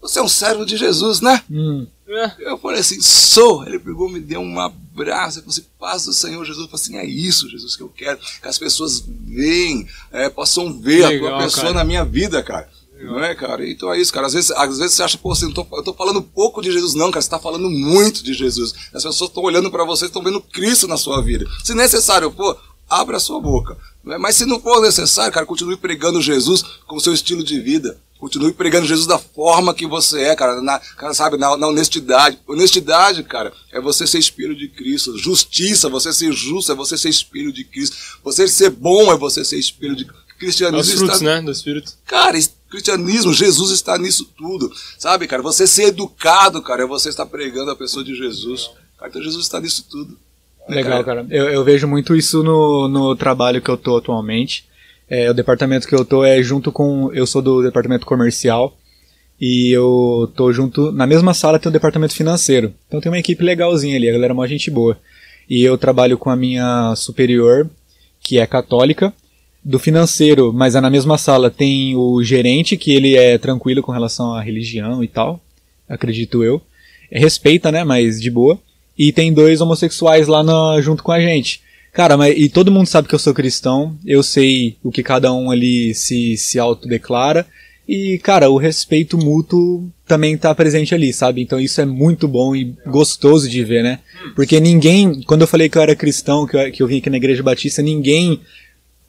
Você é um servo de Jesus, né? Hum, É, Eu falei assim, sou. Ele pegou, me deu um falei assim, paz do Senhor Jesus. Eu falei assim, é isso, Jesus, que eu quero. Que as pessoas veem, é, possam ver a Legal, tua pessoa cara. na minha vida, cara. Não é, cara? Então é isso, cara. Às vezes, às vezes você acha, pô, eu, tô, eu tô falando pouco de Jesus. Não, cara, você tá falando muito de Jesus. As pessoas estão olhando para você, estão vendo Cristo na sua vida. Se necessário for, abra a sua boca. É? Mas se não for necessário, cara, continue pregando Jesus com o seu estilo de vida. Continue pregando Jesus da forma que você é, cara, na, cara, sabe, na, na honestidade. Honestidade, cara, é você ser espelho de Cristo. Justiça, você ser justo, é você ser espelho de Cristo. Você ser bom é você ser espelho de cristianismo. frutos, está- né? Do Espírito. Cara, cristianismo, Jesus está nisso tudo. Sabe, cara, você ser educado, cara, é você estar pregando a pessoa de Jesus. Cara, então Jesus está nisso tudo. Legal, cara. Eu, eu vejo muito isso no, no trabalho que eu tô atualmente. É, o departamento que eu tô é junto com. Eu sou do departamento comercial e eu tô junto. Na mesma sala tem o departamento financeiro. Então tem uma equipe legalzinha ali, a galera é uma gente boa. E eu trabalho com a minha superior, que é católica. Do financeiro, mas é na mesma sala, tem o gerente, que ele é tranquilo com relação à religião e tal, acredito eu. É, respeita, né, mas de boa. E tem dois homossexuais lá na- junto com a gente. Cara, mas e todo mundo sabe que eu sou cristão, eu sei o que cada um ali se, se autodeclara. E, cara, o respeito mútuo também tá presente ali, sabe? Então isso é muito bom e gostoso de ver, né? Porque ninguém, quando eu falei que eu era cristão, que eu, que eu vim aqui na Igreja Batista, ninguém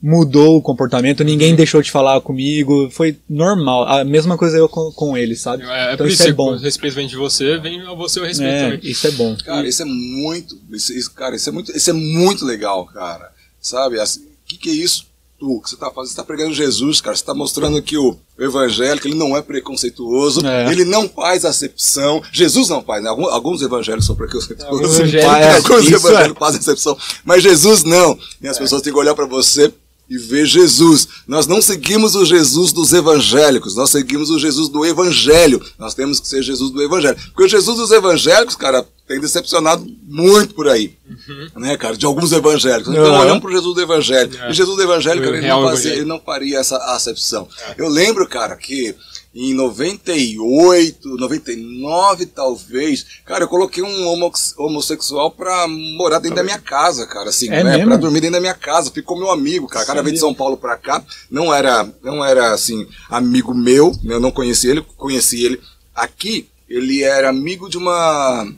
mudou o comportamento, ninguém deixou de falar comigo, foi normal. A mesma coisa eu com, com ele, sabe? É, é então isso é bom. o respeito vem de você, vem a você o respeito É, também. isso é bom. Cara, isso é muito, isso, isso- cara, isso é muito, isso é muito legal, cara. Sabe? Assim, O que, que é isso? Tu, que você tá fazendo? Você tá pregando Jesus, cara. Você tá mostrando que o evangélico ele não é preconceituoso, É. ele não faz acepção. Jesus não faz, né? Alguns, alguns evangélicos são preconceituosos. Alguns [LAUGHS] evangélicos, é, alguns isso evangélicos fazem acepção. Mas Jesus não. E as pessoas têm que olhar pra você e ver Jesus. Nós não seguimos o Jesus dos evangélicos, nós seguimos o Jesus do evangelho. Nós temos que ser Jesus do evangelho. Porque o Jesus dos evangélicos, cara, tem decepcionado muito por aí. Uhum. Né, cara? De alguns evangélicos. Então, uhum. olhamos para o Jesus do evangelho. É. E Jesus do evangelho, cara, ele, não fazia, ele não faria essa acepção. É. Eu lembro, cara, que em 98, 99 talvez, cara, eu coloquei um homossexual pra morar dentro da minha casa, cara, assim, é né? Pra dormir dentro da minha casa. Ficou meu amigo, cara. Cara veio de São Paulo pra cá. Não era, não era assim, amigo meu, eu não conheci ele, conheci ele aqui. Ele era amigo de uma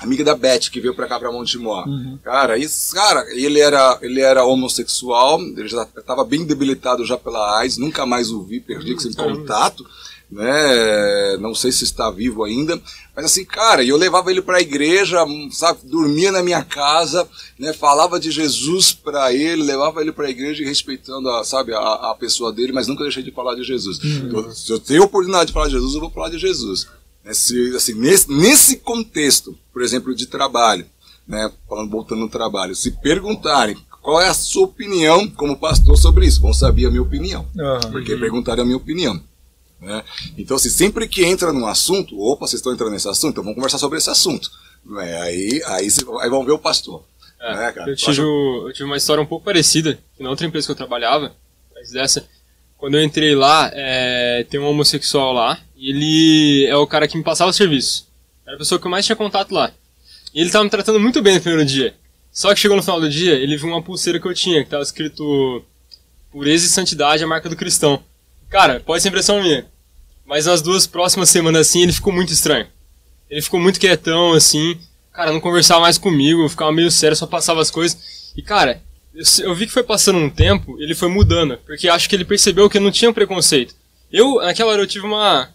amiga da Beth que veio pra cá pra Montemor. Uhum. Cara, isso, cara, ele era, ele era homossexual, ele já estava bem debilitado já pela AIDS, nunca mais o vi, perdi uhum. esse contato né? Não sei se está vivo ainda, mas assim, cara, eu levava ele para a igreja, sabe, dormia na minha casa, né? Falava de Jesus para ele, levava ele para a igreja e respeitando, a, sabe, a, a, pessoa dele, mas nunca deixei de falar de Jesus. Uhum. Eu, se eu tenho oportunidade de falar de Jesus, eu vou falar de Jesus. Nesse, assim, nesse, nesse contexto, por exemplo, de trabalho, né? Falando voltando no trabalho, se perguntarem qual é a sua opinião como pastor sobre isso, vão saber a minha opinião, uhum. porque perguntaram a minha opinião. Né? Então, assim, sempre que entra num assunto, opa, vocês estão entrando nesse assunto, então vamos conversar sobre esse assunto. Né? Aí, aí, aí vão ver o pastor. É, né, eu, tive, eu tive uma história um pouco parecida, na outra empresa que eu trabalhava, mas dessa, quando eu entrei lá, é, tem um homossexual lá, e ele é o cara que me passava o serviço. Era a pessoa que eu mais tinha contato lá. E ele estava me tratando muito bem no primeiro dia. Só que chegou no final do dia, ele viu uma pulseira que eu tinha, que estava escrito Pureza e Santidade, a marca do cristão. Cara, pode ser impressão minha. Mas nas duas próximas semanas, assim, ele ficou muito estranho. Ele ficou muito quietão, assim. Cara, não conversava mais comigo, ficava meio sério, só passava as coisas. E, cara, eu, eu vi que foi passando um tempo, ele foi mudando. Porque acho que ele percebeu que não tinha preconceito. Eu, naquela hora, eu tive uma,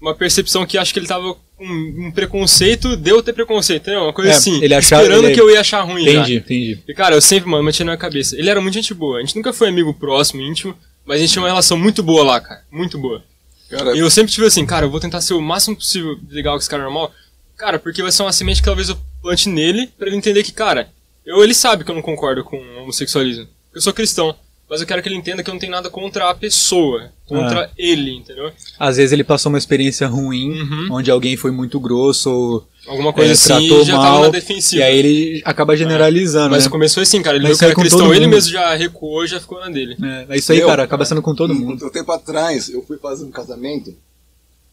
uma percepção que acho que ele tava com um preconceito de eu ter preconceito, entendeu? Uma coisa é, assim, ele achava, esperando ele... que eu ia achar ruim Entendi, já. entendi. E, cara, eu sempre, mano, mantinha na minha cabeça. Ele era muito gente boa. A gente nunca foi amigo próximo, íntimo, mas a gente tinha uma relação muito boa lá, cara. Muito boa. Cara, e eu sempre tive assim, cara, eu vou tentar ser o máximo possível legal com esse cara normal. Cara, porque vai ser uma semente que talvez eu plante nele para ele entender que, cara, eu, ele sabe que eu não concordo com o homossexualismo. Eu sou cristão. Mas eu quero que ele entenda que eu não tenho nada contra a pessoa, contra ah. ele, entendeu? Às vezes ele passou uma experiência ruim, uhum. onde alguém foi muito grosso ou alguma coisa é, assim, tratou já mal, tava na defensiva. E aí ele acaba generalizando. É. Mas né? começou assim, cara. Ele viu que era cristão, ele mesmo já recuou, já ficou na dele. É, é isso aí, cara. Acaba sendo com todo mundo. Um tempo atrás, eu fui fazer um casamento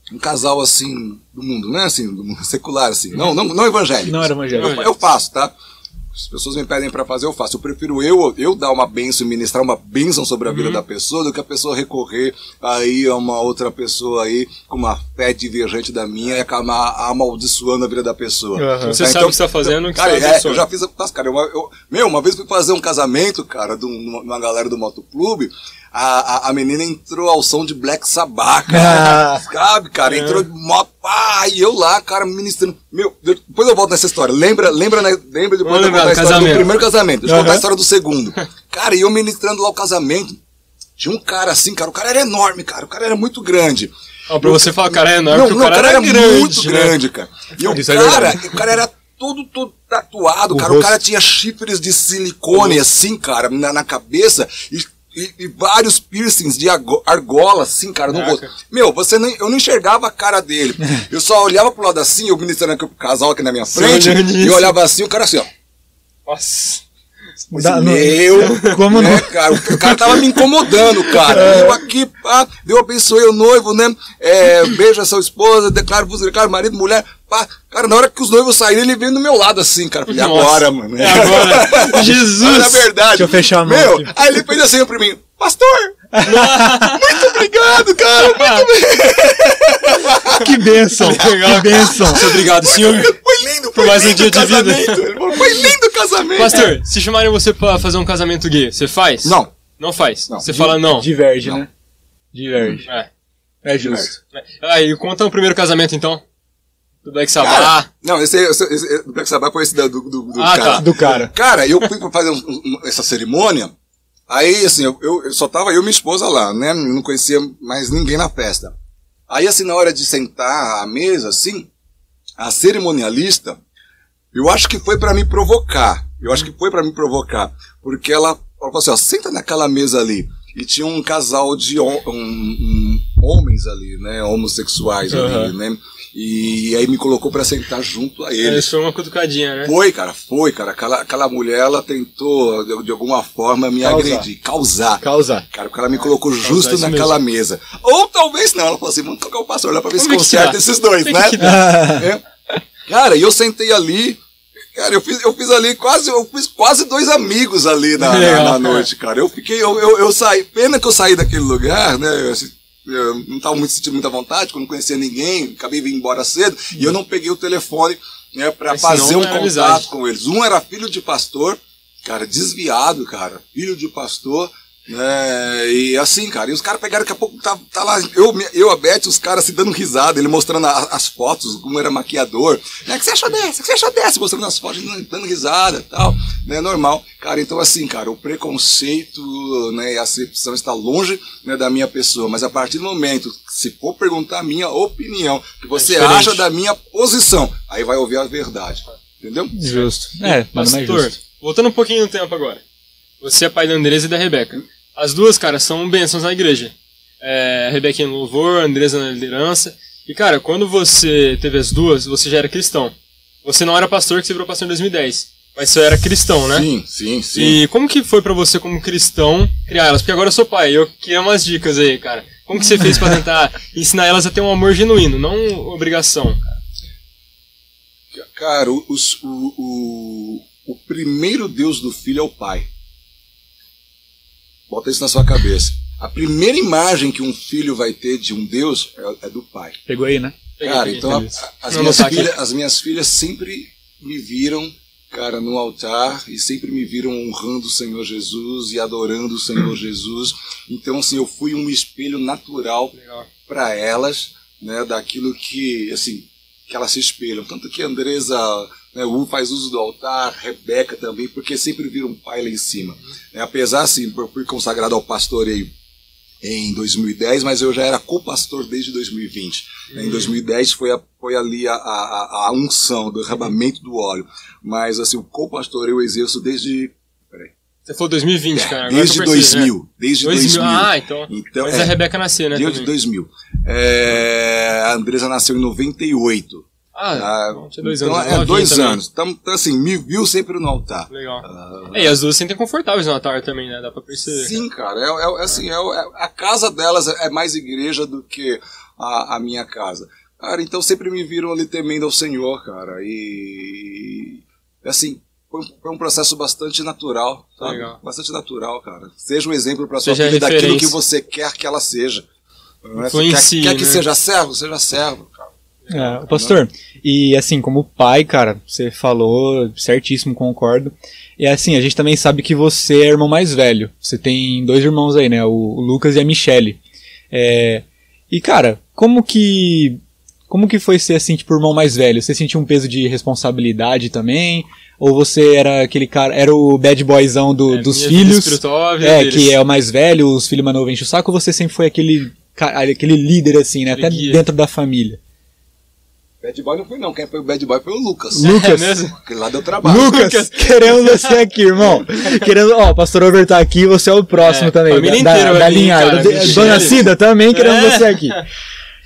um casal assim do mundo, não é assim, do mundo secular assim, não, não, não evangélico. Não era evangélico. Eu, eu faço, tá? As pessoas me pedem para fazer, eu faço. Eu prefiro eu, eu dar uma bênção e ministrar uma bênção sobre a vida uhum. da pessoa do que a pessoa recorrer aí a uma outra pessoa aí com uma fé divergente da minha e acabar amaldiçoando a vida da pessoa. Uhum. Você tá, sabe então, o que está fazendo, cara, é, eu já fiz, cara, eu, eu, meu, uma vez fui fazer um casamento, cara, de uma galera do motoclube, a, a, a, menina entrou ao som de Black Sabbath, cara. Ah. Sabe, cara? É. Entrou mó pá, e eu lá, cara, ministrando. Meu, depois eu volto nessa história. Lembra, lembra, né? lembra depois eu contar a história casamento. do primeiro casamento. Deixa eu uhum. contar a história do segundo. Cara, e eu ministrando lá o casamento. Tinha um cara assim, cara, o cara era enorme, cara. O cara era muito grande. Oh, pra você falar, cara, é enorme, não, não, o cara, cara era, era grande, muito né? grande, cara. E o Isso é cara, é o cara era todo, todo tatuado, o cara. Rosto. O cara tinha chifres de silicone, assim, cara, na, na cabeça. E e, e, vários piercings de argola, assim, cara, no rosto. Meu, você nem, eu não enxergava a cara dele. [LAUGHS] Eu só olhava pro lado assim, eu ministrando aqui o casal aqui na minha frente, e eu olhava assim, o cara assim, ó. Nossa. Da, meu, como né, não? cara? O cara tava me incomodando, cara. É. Eu aqui, pá, Deus abençoe o noivo, né? É, beija sua esposa, declaro vos declaro marido, mulher. Pá. Cara, na hora que os noivos saíram, ele veio do meu lado assim, cara. Falei, agora, mano. É agora. [LAUGHS] Jesus! Mas, na verdade. Deixa eu fechar a mão. Meu, aqui. aí ele fez assim pra mim, pastor! Muito obrigado, cara! Muito que bênção! Que bênção! Muito obrigado, senhor. Foi lindo, foi por mais um dia de vida. Foi lindo o casamento. Pastor, se chamarem você pra fazer um casamento gay, você faz? Não. Não faz? Não. Você fala não? Diverge, não. né? Diverge. É. É justo. Aí, conta o primeiro casamento então. Do Black Sabbath. não, esse, esse, esse, do Black Sabbath foi esse do, do, do ah, cara. Tá. Do cara. Cara, eu fui pra fazer um, um, essa cerimônia, aí assim, eu, eu, só tava eu e minha esposa lá, né? Não conhecia mais ninguém na festa. Aí assim, na hora de sentar à mesa, assim, a cerimonialista, eu acho que foi para me provocar. Eu acho que foi para me provocar. Porque ela falou assim, ó, senta naquela mesa ali. E tinha um casal de um, um, homens ali, né? Homossexuais ali, né? E aí me colocou pra sentar junto a É, eles. Isso foi uma cutucadinha, né? Foi, cara, foi, cara. Aquela, aquela mulher, ela tentou, de, de alguma forma, me Causar. agredir, causar. Causar. Cara, porque ela me colocou justo naquela mesa. Ou talvez não, ela falou assim, vamos tocar o pastor lá pra ver se conserta esses dois, Tem né? que É. Cara, e eu sentei ali. Cara, eu fiz, eu fiz ali quase, eu fiz quase dois amigos ali na, na- na cara. noite, cara. Eu fiquei, eu, eu, eu saí, pena que eu saí daquele lugar, né? Eu, assim, eu não tava muito sentindo muita vontade, porque eu não conhecia ninguém, acabei vindo embora cedo, e eu não peguei o telefone, né, senão fazer um contato amizade. com eles. Um era filho de pastor, cara, desviado, cara, filho de pastor, né, e assim, cara, e os caras pegaram, daqui a pouco tá, tá lá, eu, eu, a Beth, os caras se dando risada, ele mostrando a- as fotos, como era maquiador, né, o que você achou dessa, o que você achou dessa, mostrando as fotos, dando risada e tal, né, normal. Cara, então assim, cara, o preconceito, né, e a acepção está longe, né, da minha pessoa, mas a partir do momento, se for perguntar a minha opinião, o que você diferente. acha da minha posição, aí vai ouvir a verdade, entendeu? Justo. É, nada mais Pastor, justo. voltando um pouquinho no tempo agora. Você é pai da Andresa e da Rebeca. As duas, cara, são bênçãos na igreja. É, a Rebeca no louvor, Andresa na liderança. E, cara, quando você teve as duas, você já era cristão. Você não era pastor, que você virou pastor em 2010. Mas você era cristão, né? Sim, sim, sim. E como que foi pra você, como cristão, criar elas? Porque agora eu sou pai, eu queria umas dicas aí, cara. Como que você fez pra tentar [LAUGHS] ensinar elas a ter um amor genuíno, não obrigação? Cara, o, os- o, o, o primeiro Deus do filho é o pai. Bota isso na sua cabeça. A primeira imagem que um filho vai ter de um Deus é, é do pai. Pegou aí, né? Cara, então a- a- as, minhas as minhas filhas sempre me viram, cara, no altar e sempre me viram honrando o Senhor Jesus e adorando o Senhor [CLEARS THROAT] Jesus. Então, assim, eu fui um espelho natural para elas, né, daquilo que, assim, que elas se espelham. Tanto que a Andresa né, U faz uso do altar, Rebeca também, porque sempre viram um pai lá em cima. Né, apesar, assim, eu fui consagrado ao pastoreio em 2010, mas eu já era co-pastor desde 2020. né, Em 2010 foi, a- foi ali a, a, a unção, do derramamento do óleo. Mas, assim, o co-pastoreio eu exerço desde, Você falou 2020, cara. Agora desde que eu percebi, né? 2000. Desde 2000. Ah, então. Então, Mas é, a Rebeca nasceu, né? Desde também. 2000. É, a Andresa nasceu em 98. Ah, Ah, dois então, anos. É, dois anos. Então, então, assim, me viu sempre no altar. Legal. Ah, É, e as duas se sentem confortáveis no altar também, né? Dá pra perceber. Sim, cara. É, é- é assim, é, é- a casa delas é mais igreja do que a, a minha casa. Cara, então sempre me viram ali temendo ao Senhor, cara. E. Assim, foi um, foi um processo bastante natural, sabe? Legal. Bastante natural, cara. Seja um exemplo pra sua Seja filha daquilo que você quer que ela seja. É? Influencie, quer, quer que né? seja servo? Seja servo, cara. É, pastor, e assim, como pai, cara, você falou certíssimo, concordo. E assim, a gente também sabe que você é irmão mais velho. Você tem dois irmãos aí, né? O, o Lucas e a Michelle. É, e cara, como que. Como que foi ser assim, tipo, irmão mais velho? Você sentiu um peso de responsabilidade também? Ou você era aquele cara, era o bad boyzão do- É, dos filhos? É, deles. que é o mais velho, os filhos mais novos enchem o saco, ou você sempre foi aquele, aquele líder, assim, né? Até guia. dentro da família. Bad boy não foi não, quem foi o bad boy foi o Lucas. Lucas. [LAUGHS] É mesmo? Aquele lá deu trabalho. Lucas, queremos você aqui, irmão. Querendo, ó, o pastor Over tá aqui, você é o próximo É, também. família da, inteira da, da linhada. Dona Cida também queremos É. você aqui.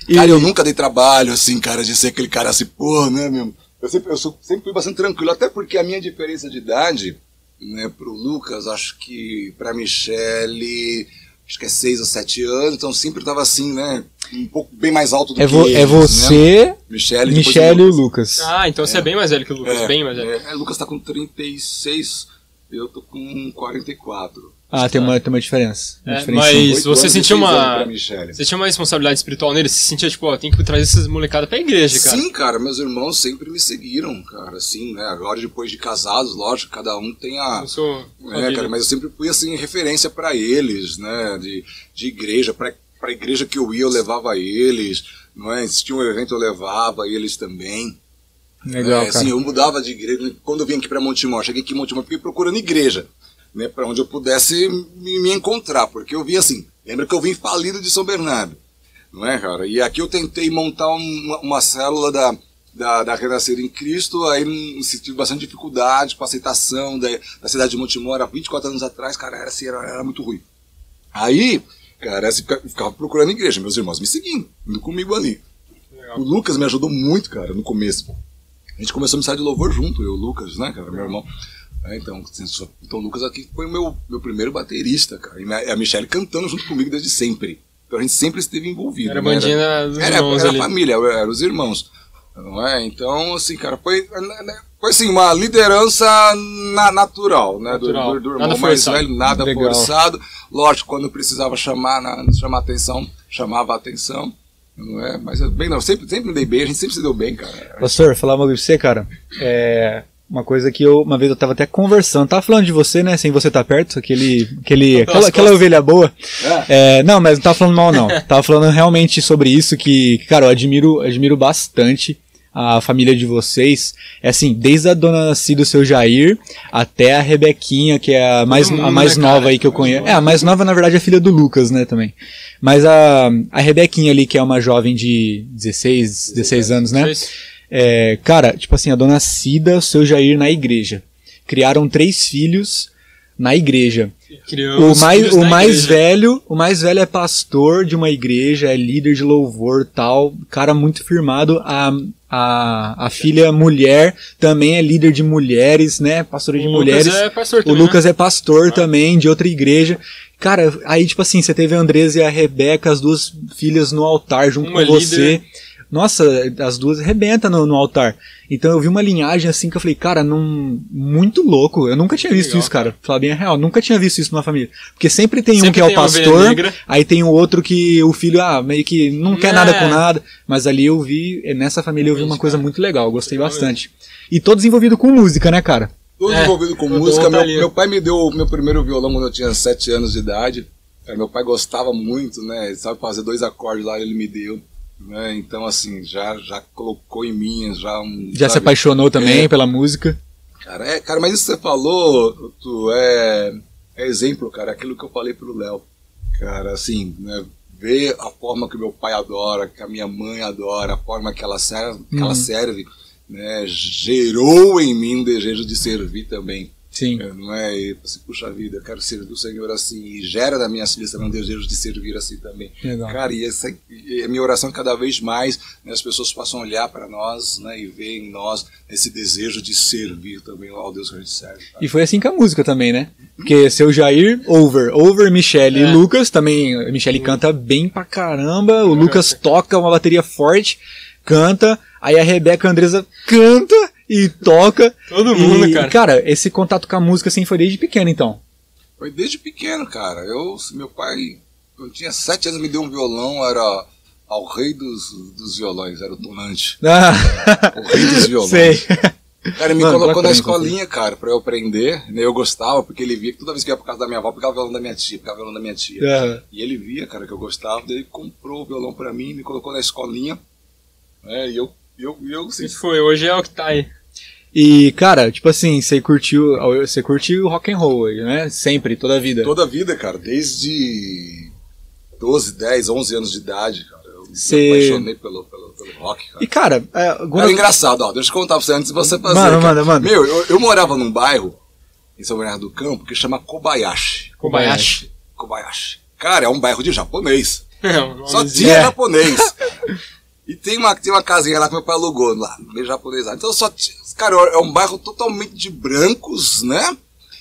E- Cara, eu nunca dei trabalho, assim, cara, de ser aquele cara assim, pô, né, meu? Eu sempre, eu sou- sempre fui bastante tranquilo, até porque a minha diferença de idade, né, pro Lucas, acho que pra Michele, acho que é 6 ou 7 anos, então sempre tava assim, né, um pouco bem mais alto do é, que vo- eles, é né? você, Michele, depois Michele e o o Lucas. Ah, então você é bem mais velho que o Lucas, É, bem mais velho. é, é, Lucas tá com 36, eu tô com 44. Ah, tem uma, tem uma diferença. Uma É, diferencinha. mas- você seis uma-. Você tinha uma responsabilidade espiritual nele? Você sentia, tipo, ó, tem que trazer essas molecadas pra igreja, cara. Sim, cara, meus irmãos sempre me seguiram, cara, assim, né? Agora, depois de casados, lógico, cada um tem a. Eu sou É, cara, mas eu sempre fui, assim, referência pra eles, né? De, de igreja, pra, pra igreja que eu ia, eu levava eles, não é? Se tinha um evento, eu levava eles também. Legal, é, cara. assim, eu mudava de igreja. Quando eu vim aqui pra Montemor, cheguei aqui em Montemor, fiquei procurando igreja, né? Pra onde eu pudesse me, me encontrar, porque eu vim assim. Lembra que eu vim falido de São Bernardo, não é, cara? E aqui eu tentei montar uma, uma célula da, da, da Renascer em Cristo, aí hum, senti bastante dificuldade com a aceitação da, da cidade de Montemor há 24 anos atrás, cara, era, assim, era, era muito ruim. Aí, cara, assim, ficava, ficava procurando igreja, meus irmãos me seguindo, indo comigo ali. Legal. O Lucas me ajudou muito, cara, no começo. A gente começou a missar de louvor junto, eu e o Lucas, né, cara, meu irmão. É, então, assim, então o Lucas aqui foi o meu, meu primeiro baterista, cara. E a Michelle cantando junto comigo desde sempre. Então a gente sempre esteve envolvido. Era né? bandinha dos era, irmãos era ali. a família, eram os irmãos. Não é? Então, assim, cara, foi, né, foi assim, uma liderança na- natural, né? Do- Natural. Do, do, Nada irmão mais forçado. velho, nada Legal. forçado. Lógico, quando precisava chamar, na, chamar atenção, chamava a atenção. Não é? Mas bem, não, sempre, sempre me dei bem, a gente sempre se deu bem, cara. Pastor, falar uma coisa pra você, cara. É. Uma coisa que eu, uma vez eu tava até conversando, tava falando de você, né, sem você estar perto, aquele, aquele, aquela, aquela ovelha boa. É. É, não, mas não tava falando mal, não. [LAUGHS] Tava falando realmente sobre isso, que, cara, eu admiro, admiro bastante a família de vocês. É assim, desde a dona Cida, seu Jair, até a Rebequinha, que é a mais, a mais né, nova cara? aí que eu conheço. É, a mais nova, na verdade, é filha do Lucas, né, também. Mas a, a Rebequinha ali, que é uma jovem de 16, 16 anos, né? Vocês- É, cara, tipo assim, a dona Cida, o seu Jair na igreja. Criaram três filhos na igreja. criamos O mais, o mais igreja. velho, o mais velho é pastor de uma igreja, é líder de louvor, tal, cara muito firmado. A, a, a filha mulher também é líder de mulheres, né? Pastora de O mulheres. Lucas é pastor O também, Lucas é pastor também de outra igreja. Cara, aí tipo assim, você teve a Andresa e a Rebeca, as duas filhas no altar junto Uma com você. líder. Nossa, as duas arrebentam no, no altar. Então eu vi uma linhagem assim que eu falei, cara, não, muito louco. Eu nunca tinha visto Legal, isso, cara. Falar bem a real, nunca tinha visto isso numa família. Porque sempre tem um Sempre que é o pastor, aí tem o outro que o filho, ah, meio que não quer É. nada com nada. Mas ali eu vi, nessa família eu vi uma coisa cara. muito legal, eu gostei Legal bastante. E todos envolvidos com música, né, cara? Tudo É, envolvido com música. Meu, ali. meu pai me deu o meu primeiro violão quando eu tinha 7 anos de idade. É, meu pai gostava muito, né? Ele sabe fazer dois acordes lá, ele me deu. Né? Então, assim, já, já colocou em mim, já um. Já se sabe? apaixonou também É. pela música. Cara, é, cara, mas isso que você falou, tu, é, é exemplo, cara, aquilo que eu falei pro Léo. Cara, assim, né, ver a forma que meu pai adora, que a minha mãe adora, a forma que ela serve, que ela Uhum. serve né, gerou em mim um desejo de servir também. Sim. É, Não é? E, assim, puxa vida, eu quero servir o Senhor assim. E gera da minha também um desejo de servir assim também. Legal. Cara, e, essa, e a minha oração é cada vez mais né, as pessoas possam olhar para nós né, e ver em nós esse desejo de servir também ao Deus que a gente serve. cara. E foi assim com a música também, né? Porque seu Jair, over, over, Michele É. e Lucas também. Michele canta bem pra caramba, o Lucas toca uma bateria forte, canta, aí a Rebeca Andresa canta e toca. Todo e, mundo, cara. Cara, esse contato com a música assim foi desde pequeno, então. Foi desde pequeno, cara. Eu, meu pai, eu tinha sete anos, me deu um violão, era ao rei dos, dos violões, era o tonante. [LAUGHS] Ah, O rei dos violões. sei. Cara, ele me Mano, colocou na escolinha, cara, pra eu aprender. Né? Eu gostava, porque ele via que toda vez que eu ia pra casa da minha avó, eu pegava o violão da minha tia, pegava o violão da minha tia. Aham. E ele via, cara, que eu gostava, daí ele comprou o violão pra mim, me colocou na escolinha. É, e eu, eu, eu assim, Isso foi, hoje é o que tá aí. E, cara, tipo assim, você curtiu, você curtiu rock and roll, né? Sempre, toda a vida. toda a vida, cara, desde 12, 10, 11 anos de idade, cara. Eu Cê- me apaixonei pelo, pelo, pelo rock, cara. E, cara, é, agora... Era engraçado, ó, deixa eu contar pra você antes de você fazer. Manda, cara. manda, manda. Meu, eu, eu morava num bairro, em São Bernardo do Campo, que chama Kobayashi. Kobayashi. Kobayashi. Cara, é um bairro de japonês. É, um Só tinha É. japonês. [LAUGHS] E tem uma, tem uma casinha lá que meu pai alugou lá, meio japonês lá. Então só tinha. Cara, é um bairro totalmente de brancos, né?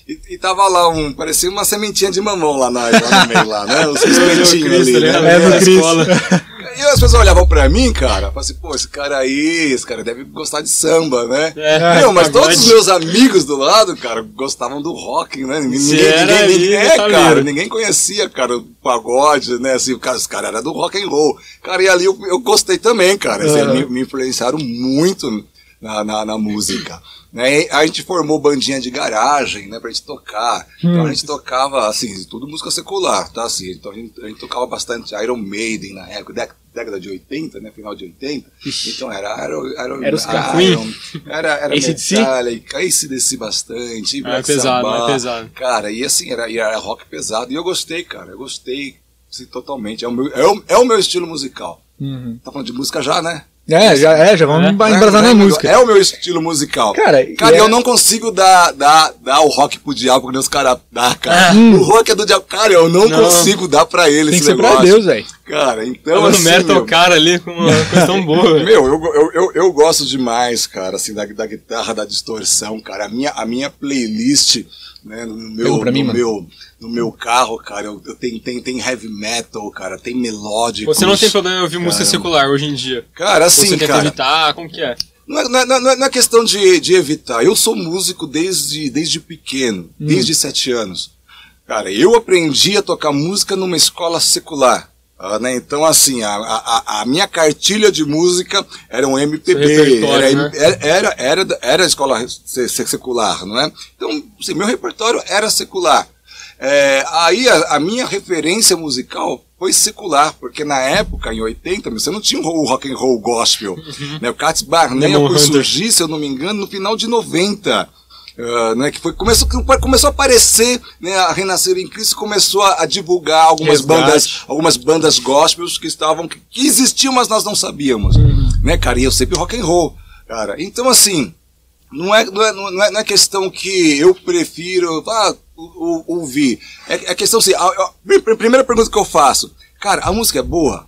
E, e tava lá um. Parecia uma sementinha de mamão lá, na, lá no meio, lá, né? [LAUGHS] Os ali, né? É do Na Cristo. escola. [LAUGHS] E as pessoas olhavam pra mim, cara, falavam assim, pô, esse cara aí, esse cara deve gostar de samba, né? É, Meu, mas pagode. todos os meus amigos do lado, cara, gostavam do rock, né? Ninguém, Você ninguém, ninguém, ninguém- é, cara, ninguém conhecia, cara, o pagode, né? Assim, o cara, os caras eram do rock and roll. Cara, e ali eu, eu gostei também, cara. Assim, me, me influenciaram muito na, na, na música. Né? A gente formou bandinha de garagem, né, pra gente tocar. Então a gente tocava, assim, tudo música secular, tá? Assim, então a gente, a gente tocava bastante Iron Maiden na época, dec- década de 80, né, final de 80. Então era Iron, Iron, Era os. Iron era, era? Metallica, AC/DC bastante, e Black pesado, Sabbath. é pesado. Cara, e assim, era, era rock pesado. E eu gostei, cara, eu gostei assim, totalmente. É o, meu, é, o, é o meu estilo musical. Uhum. Tá falando de música já, né? É, já, é, já vamos É. embrasar é, na é, música. É o meu estilo musical. Cara, Cara, eu é- não consigo dar, dar, dar o rock pro diabo, quando os caras dão, cara. Ah. O rock é do diabo. Cara, eu não, Não. consigo dar pra ele Tem que esse ser pra negócio. Deus, velho. Cara, então assim, merda, o cara ali com uma [LAUGHS] coisa tão boa. Meu, eu, eu, eu, eu gosto demais, cara, assim, da, da guitarra, da distorção, cara. A minha, a minha playlist, né, no meu, pra mim, no mano. meu, no meu carro, cara, eu, eu tenho, tem, tem heavy metal, cara, tem melódicos. Você não tem problema em ouvir música Caramba. secular hoje em dia. Cara, assim, Você tenta cara, evitar, como que é? não é, não é- não é- não é questão de, de evitar. Eu sou músico desde, desde pequeno, Hum. desde sete anos. Cara, eu aprendi a tocar música numa escola secular. Ah, né? Então, assim, a, a, a minha cartilha de música era um MPB, era, né? era, era, era, escola se- se- secular, não é? Então, assim, meu repertório era secular. É, aí a, a minha referência musical foi secular, porque na época, em 80, você não tinha o rock and roll gospel. Né? O Cats foi Hunter. surgir, se eu não me engano, no final de 90. Ah, né, que foi, começou, começou a aparecer, né, a Renascer em Cristo começou a, a divulgar algumas Resgate. bandas, algumas bandas gospels que estavam, que, que existiam, mas nós não sabíamos, né, cara, e eu sempre rock and roll, cara, então assim, não é, não é, não é, não é questão que eu prefiro ah, ouvir. É, é questão assim, a- a primeira pergunta que eu faço, cara, a música é boa?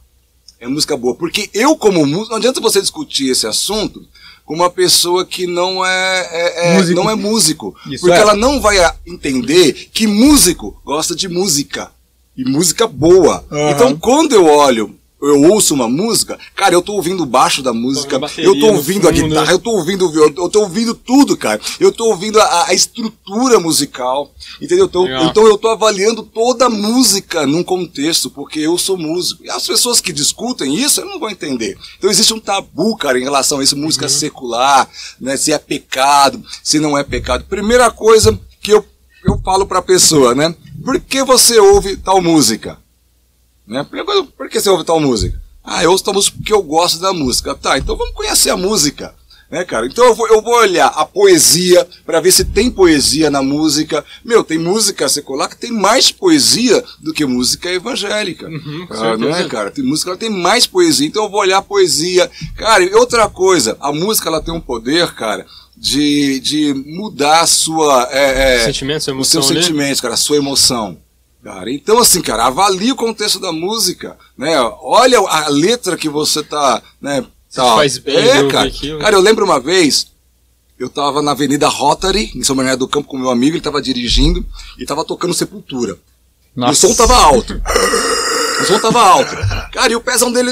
É música boa. Porque eu, como músico, não adianta você discutir esse assunto com uma pessoa que não é, é- é- Músico. não é músico. Isso porque é. ela não vai entender que músico gosta de música. E música boa. Aham. Então, quando eu olho, eu ouço uma música, cara, eu tô ouvindo o baixo da música, eu tô ouvindo a guitarra, eu tô ouvindo o violão, eu tô ouvindo tudo, cara. Eu tô ouvindo a, a estrutura musical, entendeu? Então, Legal. então eu tô avaliando toda a música num contexto, porque eu sou músico. E as pessoas que discutem isso, eu não vou entender. Então existe um tabu, cara, em relação a isso, música secular, né? Se é pecado, se não é pecado. Primeira coisa que eu, eu falo pra pessoa, né? Por que você ouve tal música? Né? Primeira coisa, por que você ouve tal música? Ah, eu ouço tal música porque eu gosto da música. Tá, então vamos conhecer a música. Né, cara? Então eu vou, eu vou olhar a poesia para ver se tem poesia na música. Meu, tem música secular que tem mais poesia do que música evangélica. Uhum, com Ah, não é, cara? Tem música que tem mais poesia. Então eu vou olhar a poesia. Cara, e outra coisa, a música ela tem um poder, cara, de, de mudar a sua. é, é, Sentimentos, os emoção seus ali? sentimentos, cara, a sua emoção. Cara, então assim, cara, avalie o contexto da música, né? Olha a letra que você tá, né? Tá, faz bem é, cara. aquilo. Cara, eu lembro uma vez, eu tava na Avenida Rotary, em São Bernardo do Campo, com meu amigo, ele tava dirigindo e tava tocando Sepultura. E o som tava alto. O som tava alto. Cara, e o pezão dele.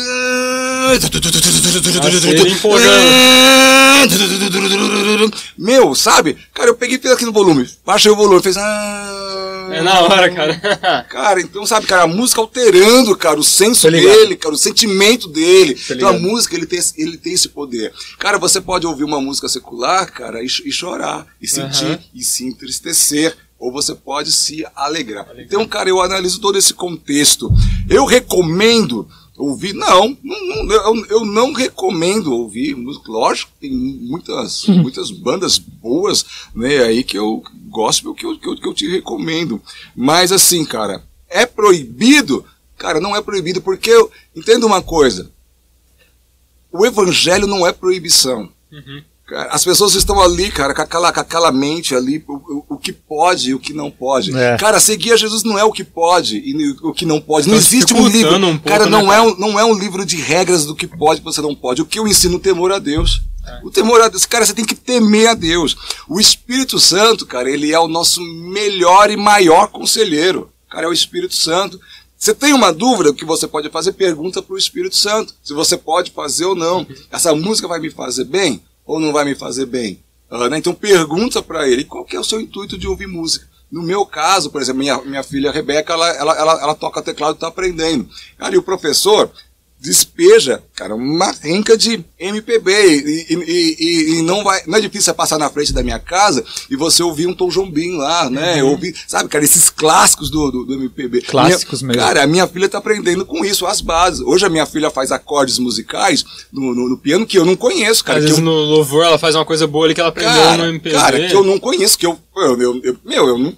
Meu, sabe? Cara, eu peguei e fiz aqui no volume. Baixei o volume, fez. É na hora, cara. [LAUGHS] Cara, então, sabe, cara, a música alterando, cara, o senso dele, cara, o sentimento dele. Então a música, ele tem, esse- ele tem esse poder. Cara, você pode ouvir uma música secular, cara, e, e chorar, e sentir, Aham. e se entristecer. Ou você pode se alegrar. Então, cara, eu analiso todo esse contexto. Eu recomendo ouvir. Não, não, não, eu, eu não recomendo ouvir música. Lógico, tem muitas, muitas bandas boas, né, aí que eu gosto que eu, que eu, que eu te recomendo. Mas assim, cara, é proibido? Cara, não é proibido, porque eu entendo uma coisa. O evangelho não é proibição. Uhum. Cara, As pessoas estão ali, cara, com aquela, com aquela mente ali, o, o- o que pode e o que não pode. É. Cara, seguir a Jesus não é o que pode e o que não pode. Não existe um livro. um pouco, cara, né, não, cara? É um, não é um livro de regras do que pode e você não pode. O que eu ensino é o temor a Deus. É. O temor a Deus, cara, você tem que temer a Deus. O Espírito Santo, cara, ele é o nosso melhor e maior conselheiro. Cara, é o Espírito Santo. Você tem uma dúvida o que você pode fazer? Pergunta para o Espírito Santo. Se você pode fazer ou não. Essa música vai me fazer bem ou não vai me fazer bem? Né? Então pergunta para ele qual que é o seu intuito de ouvir música. No meu caso, por exemplo, minha, minha filha Rebeca, ela, ela, ela, ela toca teclado e está aprendendo. Cara, e o professor despeja, cara, uma renca de MPB e, e, e- e não vai, não é difícil você passar na frente da minha casa e você ouvir um Tom Jobim lá, né? Ouvir, sabe, cara, esses clássicos do, do, do MPB. Clássicos Minha- mesmo. Cara, a minha filha tá aprendendo com isso, as bases. Hoje a minha filha faz acordes musicais no, no, no piano que eu não conheço, cara. Às que vezes eu, no louvor ela faz uma coisa boa ali que ela aprendeu no cara, MPB. cara, que eu não conheço, que eu, eu, eu- eu- meu, eu não,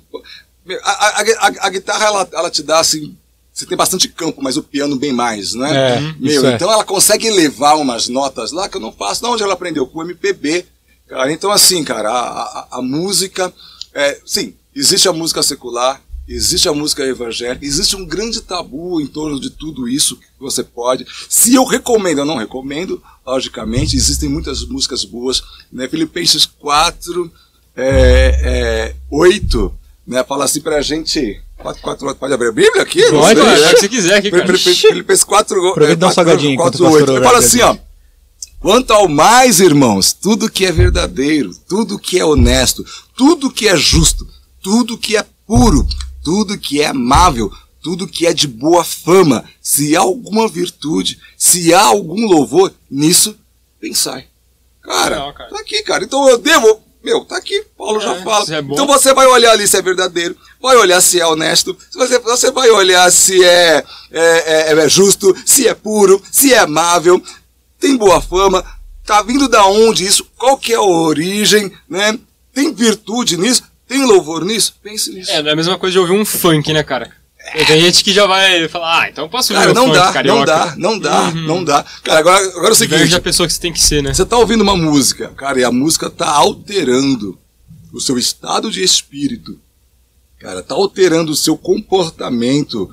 a, a, a- a guitarra ela, ela te dá assim você tem bastante campo, mas o piano bem mais, né? É, Meu, isso é. então ela consegue levar umas notas lá que eu não faço. De onde ela aprendeu? Com o MPB. Cara, então assim, cara, a, a, a música. É, sim, existe a música secular, existe a música evangélica, existe um grande tabu em torno de tudo isso que você pode. Se eu recomendo, eu não recomendo, logicamente, existem muitas músicas boas. Né? Filipenses 4, é, é, 8, né? fala assim pra gente. 4, 4, pode abrir a Bíblia aqui? Não Pode, sei, Pode, é o que você quiser aqui, cara. Filipenses 4, Aproveita e dá um salgadinho enquanto o pastor Ele fala assim, ó. Quanto ao mais, irmãos, tudo que é verdadeiro, tudo que é honesto, tudo que é justo, tudo que é puro, tudo que é amável, tudo que é de boa fama, se há alguma virtude, se há algum louvor, nisso pensai. Cara, Legal, cara. tá aqui, cara. Então eu devo. Meu, tá aqui, Paulo já É, fala. isso é então você vai olhar ali se é verdadeiro, vai olhar se é honesto, você, você vai olhar se é, é, é- é justo, se é puro, se é amável, tem boa fama, tá vindo da onde isso, qual que é a origem, né? Tem virtude nisso, tem louvor nisso? Pense nisso. É, não é a mesma coisa de ouvir um funk, né, cara? Tem gente que já vai falar, ah, então eu posso Cara, não dá, não dá, não dá, não dá. Cara, agora, agora é o seguinte. Diverge a pessoa que você tem que ser, né? Você tá ouvindo uma música, cara, e a música tá alterando o seu estado de espírito. Cara, tá alterando o seu comportamento.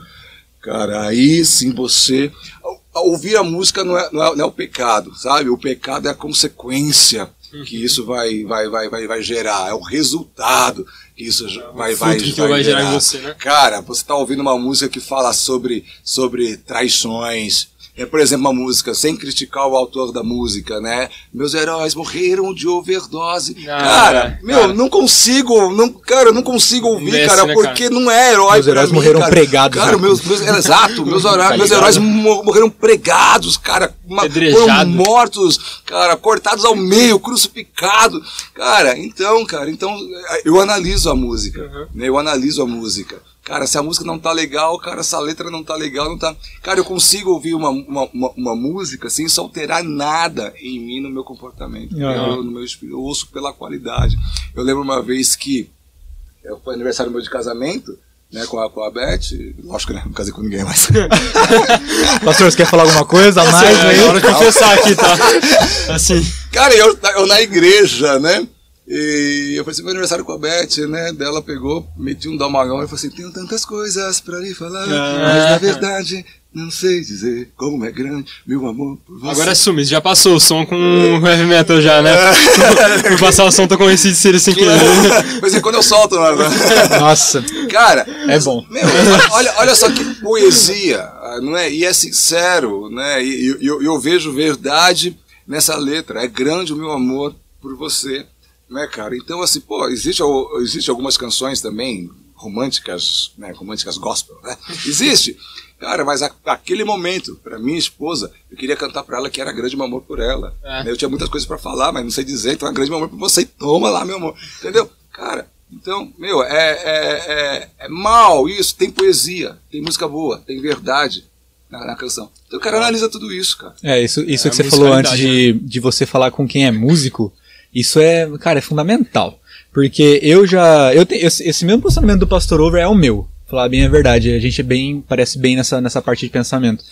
Cara, aí sim você. Ouvir a música não é, não, é, não é o pecado, sabe? O pecado é a consequência que isso vai, vai, vai, vai, vai gerar, é o resultado isso vai, vai, que vai gerar em você, né? Cara, você tá ouvindo uma música que fala sobre, sobre traições. É, por exemplo, uma música, sem criticar o autor da música, né? Meus heróis morreram de overdose. Ah, cara, é, meu, cara. não consigo, não, cara, eu não consigo ouvir, Desce, cara, né, porque não é herói Meus heróis mim, morreram cara. pregados, Cara, né? meus, meus, é, exato, meus, heróis, Tá meus ligado? heróis mo- morreram pregados, cara. uma- Foram mortos, cara, cortados ao meio, crucificados. Cara, então, cara, então eu analiso a música, Uhum. né? Eu analiso a música. Cara, se a música não tá legal, cara, se a letra não tá legal, não tá. Cara, eu consigo ouvir uma, uma, uma, uma música sem isso alterar nada em mim, no meu comportamento, Uhum. no, no meu espírito. Eu ouço pela qualidade. Eu lembro uma vez que eu, foi aniversário meu de casamento, né, com a, com a Beth. Lógico, né? Não casei com ninguém mais. [LAUGHS] Pastor, você quer falar alguma coisa a mais? é, é hora de confessar aqui, tá? [LAUGHS] Assim, Cara, eu, eu na igreja, né? E eu falei assim, meu aniversário com a Beth, né? Dela pegou, meti um damalhão e falou assim, tenho tantas coisas pra lhe falar, mas na verdade não sei dizer como é grande meu amor por você. agora assume, já passou o som com o heavy metal já, né? [LAUGHS] Por passar o som, tô convencido de ser sem querer. Mas é quando eu solto, né? [LAUGHS] Nossa, Cara, É bom. Meu, olha, olha só que poesia, não é? E é sincero, né? E e- eu, eu vejo verdade nessa letra. É grande o meu amor por você, né, cara? Então, assim, pô, existe, existe algumas canções também românticas, né? Românticas gospel, né? Existe. Cara, mas a- aquele momento, pra minha esposa, eu queria cantar pra ela que era grande meu amor por ela. É. Eu tinha muitas coisas pra falar, mas não sei dizer, então é grande meu amor por você. Toma lá, meu amor. Entendeu? Cara, então, meu, é, é, é, é mal isso. Tem poesia, tem música boa, tem verdade na, na canção. Então o cara analisa tudo isso, cara. é isso, isso É, que você falou antes de, de você falar com quem é músico, isso é, cara, é fundamental. Porque eu já. Eu tenho, esse, mesmo posicionamento do Pastor Over é o meu. Falar bem a verdade. A gente é bem. Parece bem nessa, nessa parte de pensamento.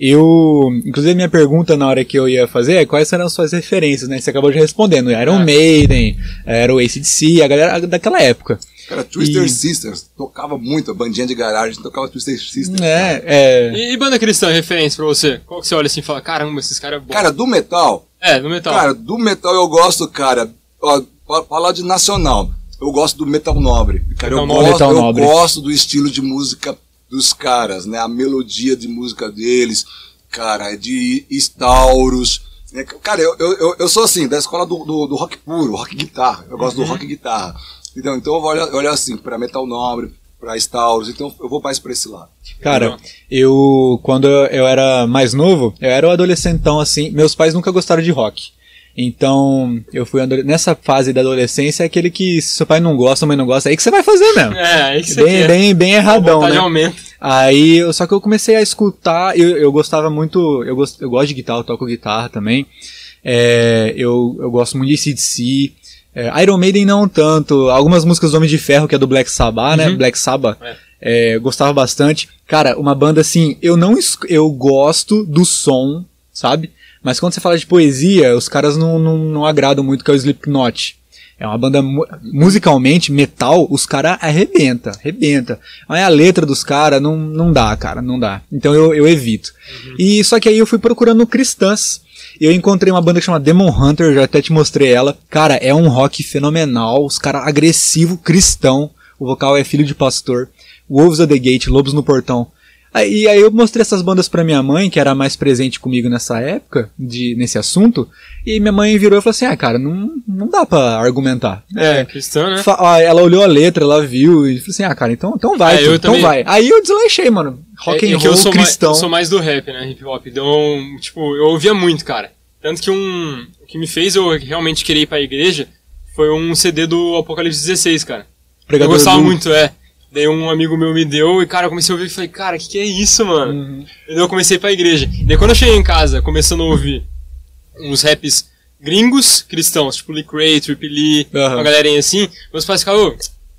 Eu. Inclusive, a minha pergunta na hora que eu ia fazer é quais eram as suas referências, né? Você acabou de respondendo. Iron É. Maiden, era o ACDC, a galera daquela época. Cara, Twister E- Sisters tocava muito, a bandinha de garagem tocava Twister Sisters. É, é. E, e banda cristã, referência pra você? Qual que você olha assim e fala, caramba, esses caras é bom. Cara, do metal, é, no metal. cara, do metal eu gosto, cara, ó, fa- falar de nacional, eu gosto do metal nobre. Cara, eu, Metal nobre. gosto, Metal eu nobre. gosto do estilo de música dos caras, né? A melodia de música deles, cara, é de Stauros. né? Cara, eu, eu, eu- eu sou assim, da escola do, do, do rock puro, rock guitarra. Eu gosto do rock guitarra. Então, então eu vou olhar, olhar assim, pra metal nobre, pra Stauros, então eu vou mais pra esse lado. Cara, eu quando eu era mais novo, eu era um adolescentão assim, meus pais nunca gostaram de rock. Então, eu fui nessa fase da adolescência, é aquele que se seu pai não gosta, a mãe não gosta, é aí que você vai fazer mesmo. É, aí que você Bem, quer. bem, bem erradão, né? aumenta. Aí, eu- só que eu comecei a escutar, eu, eu gostava muito, eu, gosto, eu gosto de guitarra, eu toco guitarra também. É, eu, eu gosto muito de CDC. É, Iron Maiden não tanto. Algumas músicas do Homem de Ferro, que é do Black Sabbath, né? Uhum. Black Sabbath. É. É, gostava bastante. Cara, uma banda assim, eu não eu gosto do som, sabe? Mas quando você fala de poesia, os caras não, não, não agradam muito, que é o Slipknot. É uma banda mu- musicalmente, metal, os caras arrebenta, arrebenta. Mas a letra dos caras não, não dá, cara, não dá. Então eu, eu evito. E só que aí eu fui procurando cristãs. Eu encontrei uma banda que chama Demon Hunter, já até te mostrei ela. Cara, é um rock fenomenal, os caras agressivo, cristão. O vocal é filho de pastor. Wolves of the Gate, Lobos no Portão. Aí, e aí eu mostrei essas bandas pra minha mãe, que era mais presente comigo nessa época, de, nesse assunto, e minha mãe virou e falou assim, ah, cara, não, não dá pra argumentar. É, cristão, né? Fa- ah, ela olhou a letra, ela viu e falou assim, ah, cara, então, então vai, É, eu pô, então também- vai. Aí eu deslanchei, mano. Rock É- and é eu roll sou cristão. Mais, eu sou mais do rap, né? Hip hop. Então, tipo, eu ouvia muito, cara. Tanto que um. O que me fez eu realmente querer ir pra igreja foi um CD do Apocalipse 16, cara. Pregador eu gostava muito, é. Daí um amigo meu me deu e, cara, eu comecei a ouvir e falei, cara, o que, que é isso, mano? Uhum. E daí eu comecei pra igreja. Daí quando eu cheguei em casa, começando a ouvir uns raps gringos cristãos, tipo Lee Cray, Trip Lee, Aham. uma galerinha assim, meus pais ficavam, ô,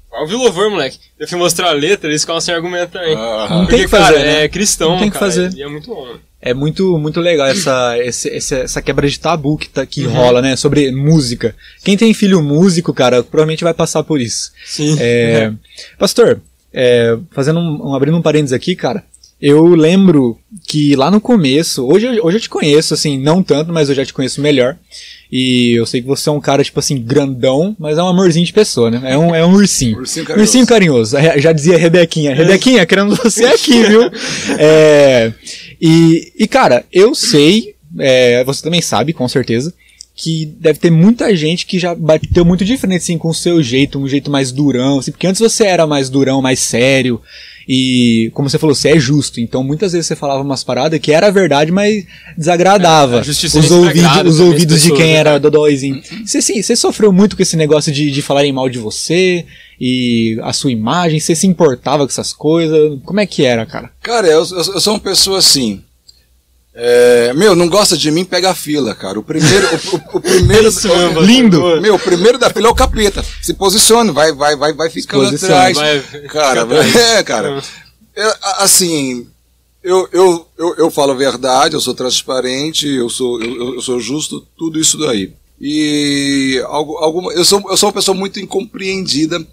vai ouvir louvor, moleque. Eu fui mostrar a letra, eles ficavam sem argumento também. Ah, Não Porque, tem que cara, fazer, né? é cristão, Não tem que cara, fazer. E é muito bom. É muito, muito legal essa, esse- essa quebra de tabu que, tá, que Uhum. rola, né? Sobre música. Quem tem filho músico, cara, provavelmente vai passar por isso. Sim. É, pastor, é, fazendo um, um- abrindo um parênteses aqui, cara, eu lembro que lá no começo, hoje, hoje eu te conheço, assim, não tanto, mas eu já te conheço melhor. E eu sei que você é um cara, tipo assim, grandão, mas é um amorzinho de pessoa, né? É um, é um ursinho. [LAUGHS] Ursinho carinhoso. Ursinho carinhoso. É, Já dizia Rebequinha. Rebequinha, queremos você [LAUGHS] aqui, viu? É, e, e, cara, eu sei, é, você também sabe, com certeza, que deve ter muita gente que já bateu muito de frente, assim, com o seu jeito, um jeito mais durão, assim, porque antes você era mais durão, mais sério, e, como você falou, você é justo, então muitas vezes você falava umas paradas que era verdade, mas desagradava É, os, ouvidos, os ouvidos de quem né, era cara? dodóizinho. Você, sim, você sofreu muito com esse negócio de, de falarem mal de você, e a sua imagem, você se importava com essas coisas, como é que era, cara? Cara, eu, eu- eu sou uma pessoa assim. É, meu, não gosta de mim, pega a fila, cara. O primeiro. O, o- o primeiro [LAUGHS] Isso mesmo, Lindo. Meu, o primeiro da fila é o capeta. Se posicione, vai, vai, vai, vai ficando atrás. vai- cara, fica [LAUGHS] é, cara. É, assim, eu, eu, eu, eu falo a verdade, eu sou transparente, eu sou, eu, eu sou justo, tudo isso daí. E algo, alguma, eu, sou, eu sou uma pessoa muito incompreendida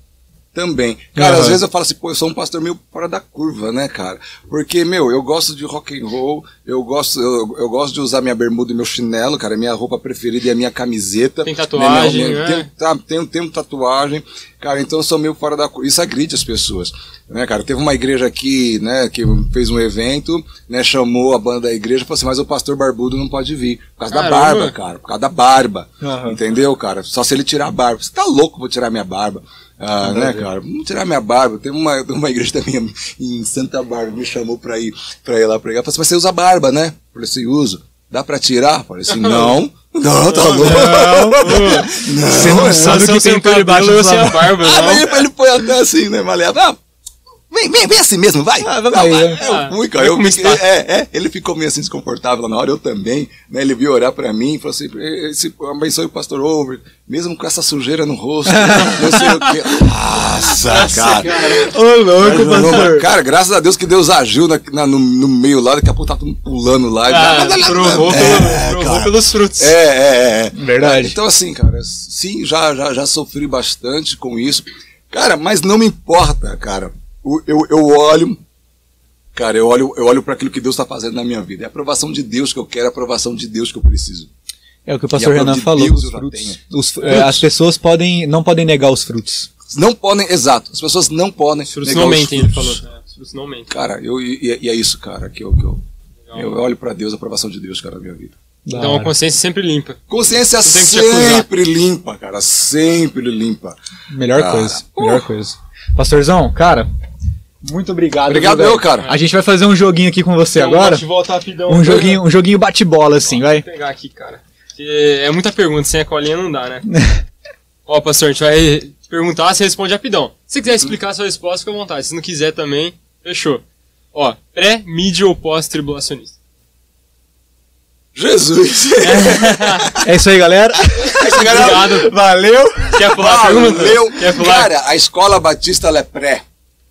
também. Cara, Aham. às vezes eu falo assim, pô, eu sou um pastor meio fora da curva, né, cara? Porque, meu, eu gosto de rock and roll, eu gosto, eu, eu gosto de usar minha bermuda e meu chinelo, cara, é minha roupa preferida e a minha camiseta. Tem tatuagem, Né, né? tem- tá, tenho, tenho tatuagem, cara, então eu sou meio fora da curva. Isso agride as pessoas, né, cara? Teve uma igreja aqui, né, que fez um evento, né, chamou a banda da igreja e falou assim, mas o pastor barbudo não pode vir, por causa da Caramba. barba, cara, por causa da barba, Aham. entendeu, cara? Só se ele tirar a barba. Você tá louco, vou tirar minha barba. Ah, né, cara? Vamos tirar minha barba. Tem uma, tem uma igreja também em Santa Bárbara, me chamou pra ir, pra ir lá pregar. Falei assim, mas você usa barba, né? Eu Falei assim, uso. Dá pra tirar? Falei assim, [LAUGHS] não. Não, tá louco. [LAUGHS] Não, Você não é. sabe o que sem tem por debaixo cabelo, da barba. Ah, não. mas ele, ele põe até assim, né, maleável. Ah, vem, vem, vem assim mesmo, vai. Ah, vamos aí, né? Eu fui, cara. é, é, ele ficou meio assim desconfortável lá na hora, eu também. Né, ele veio orar pra mim e falou assim: esse, abençoe o pastor Over, mesmo com essa sujeira no rosto, não sei o quê. [LAUGHS] Nossa, cara. Ô, louco, Não, pastor. Cara, graças a Deus que Deus agiu na- na- no, no meio lá, daqui a pouco tá todo mundo pulando lá. Ah, provou, É, pelo- provou cara. pelos frutos. É, é, é. Verdade. Então, assim, cara, sim, já, já, já sofri bastante com isso. Cara, mas não me importa, cara. Eu, eu olho. Cara, eu olho, eu olho para aquilo que Deus está fazendo na minha vida. É a aprovação de Deus que eu quero, é a aprovação de Deus que eu preciso. É o que o pastor Renan de falou, Deus os frutos. é, as pessoas podem, não podem negar os frutos. Não podem, exato, as pessoas não podem. Os frutos negar não mentem, ele falou. É, os frutos não mentem. Cara, eu, e, e é isso, cara, que eu, que eu, eu olho para Deus, a aprovação de Deus, cara, na minha vida. Da Então a consciência sempre limpa. Consciência sempre limpa, cara, sempre limpa. Melhor Cara, coisa, melhor coisa. Pastorzão, cara, muito obrigado. Obrigado eu, cara. A gente vai fazer um joguinho aqui com você Então, agora. volta rapidão. Um joguinho, um joguinho bate-bola, assim, vai. Vou pegar aqui, cara. Porque é muita pergunta, sem a colinha não dá, né? [LAUGHS] Ó, pastor, a gente vai perguntar, você responde rapidão. Se você quiser explicar a sua resposta, fica à vontade. Se não quiser também, fechou. Ó, pré, mídia ou pós-tribulacionista? Jesus! [LAUGHS] É isso aí, galera. Obrigado. Valeu. Quer pular a pergunta? Valeu! Quer pular? Cara, a escola batista ela é pré.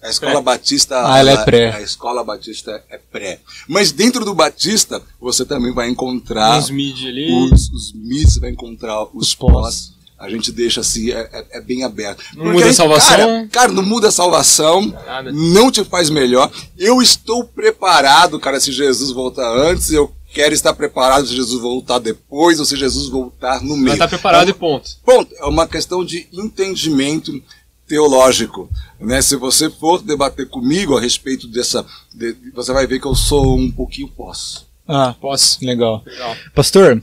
A escola batista. Ah, ela é pré. A escola batista é pré. Mas dentro do batista, você também vai encontrar Uns mid ali. os, os mids, vai encontrar os, Os pós. pós. A gente deixa assim, é, é- é bem aberto. Não Porque muda a salvação? Cara, cara, não muda a salvação, Nada. não te faz melhor. Eu estou preparado, cara, se Jesus voltar antes, eu quero estar preparado se Jesus voltar depois, ou se Jesus voltar no meio. Vai estar preparado e ponto. Ponto. É uma questão de entendimento teológico. Né? Se você for debater comigo a respeito dessa. de- você vai ver que eu sou um pouquinho pós. Ah, Posso. legal. Legal. Pastor,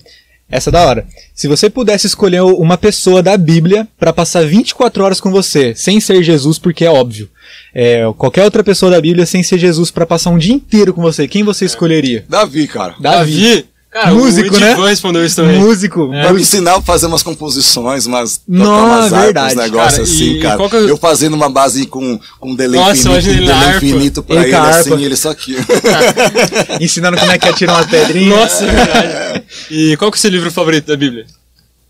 essa é da hora. Se você pudesse escolher uma pessoa da Bíblia pra passar 24 horas com você, sem ser Jesus, porque é óbvio. É, qualquer outra pessoa da Bíblia sem ser Jesus pra passar um dia inteiro com você, quem você escolheria? Davi, cara. Davi. Cara, Músico, o né? Respondeu isso também. Músico. É. Pra me ensinar a fazer umas composições, umas Não, tocar umas verdade. uns negócios Cara, assim, e cara. qual que é Eu fazendo uma base com, com delay Nossa, infinito, delay infinito pra Ele ele, assim, e ele só aqui. [LAUGHS] Ensinando como é que atira uma pedrinha. Nossa, é verdade. E qual que é o seu livro favorito da Bíblia? Se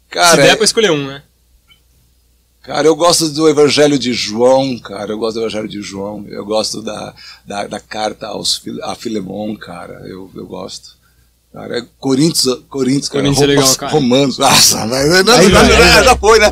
Cara, der é- pra escolher um, né? Cara, eu gosto do Evangelho de João, cara. Eu gosto do Evangelho de João. Eu gosto da, da, da carta aos, a Filemon, cara. Eu, eu gosto. Cara, é Coríntios, Coríntios, cara. É legal, cara. Romanos. [LAUGHS] Nossa, mas- não, não, Aí não, aí já, vai. já foi, né?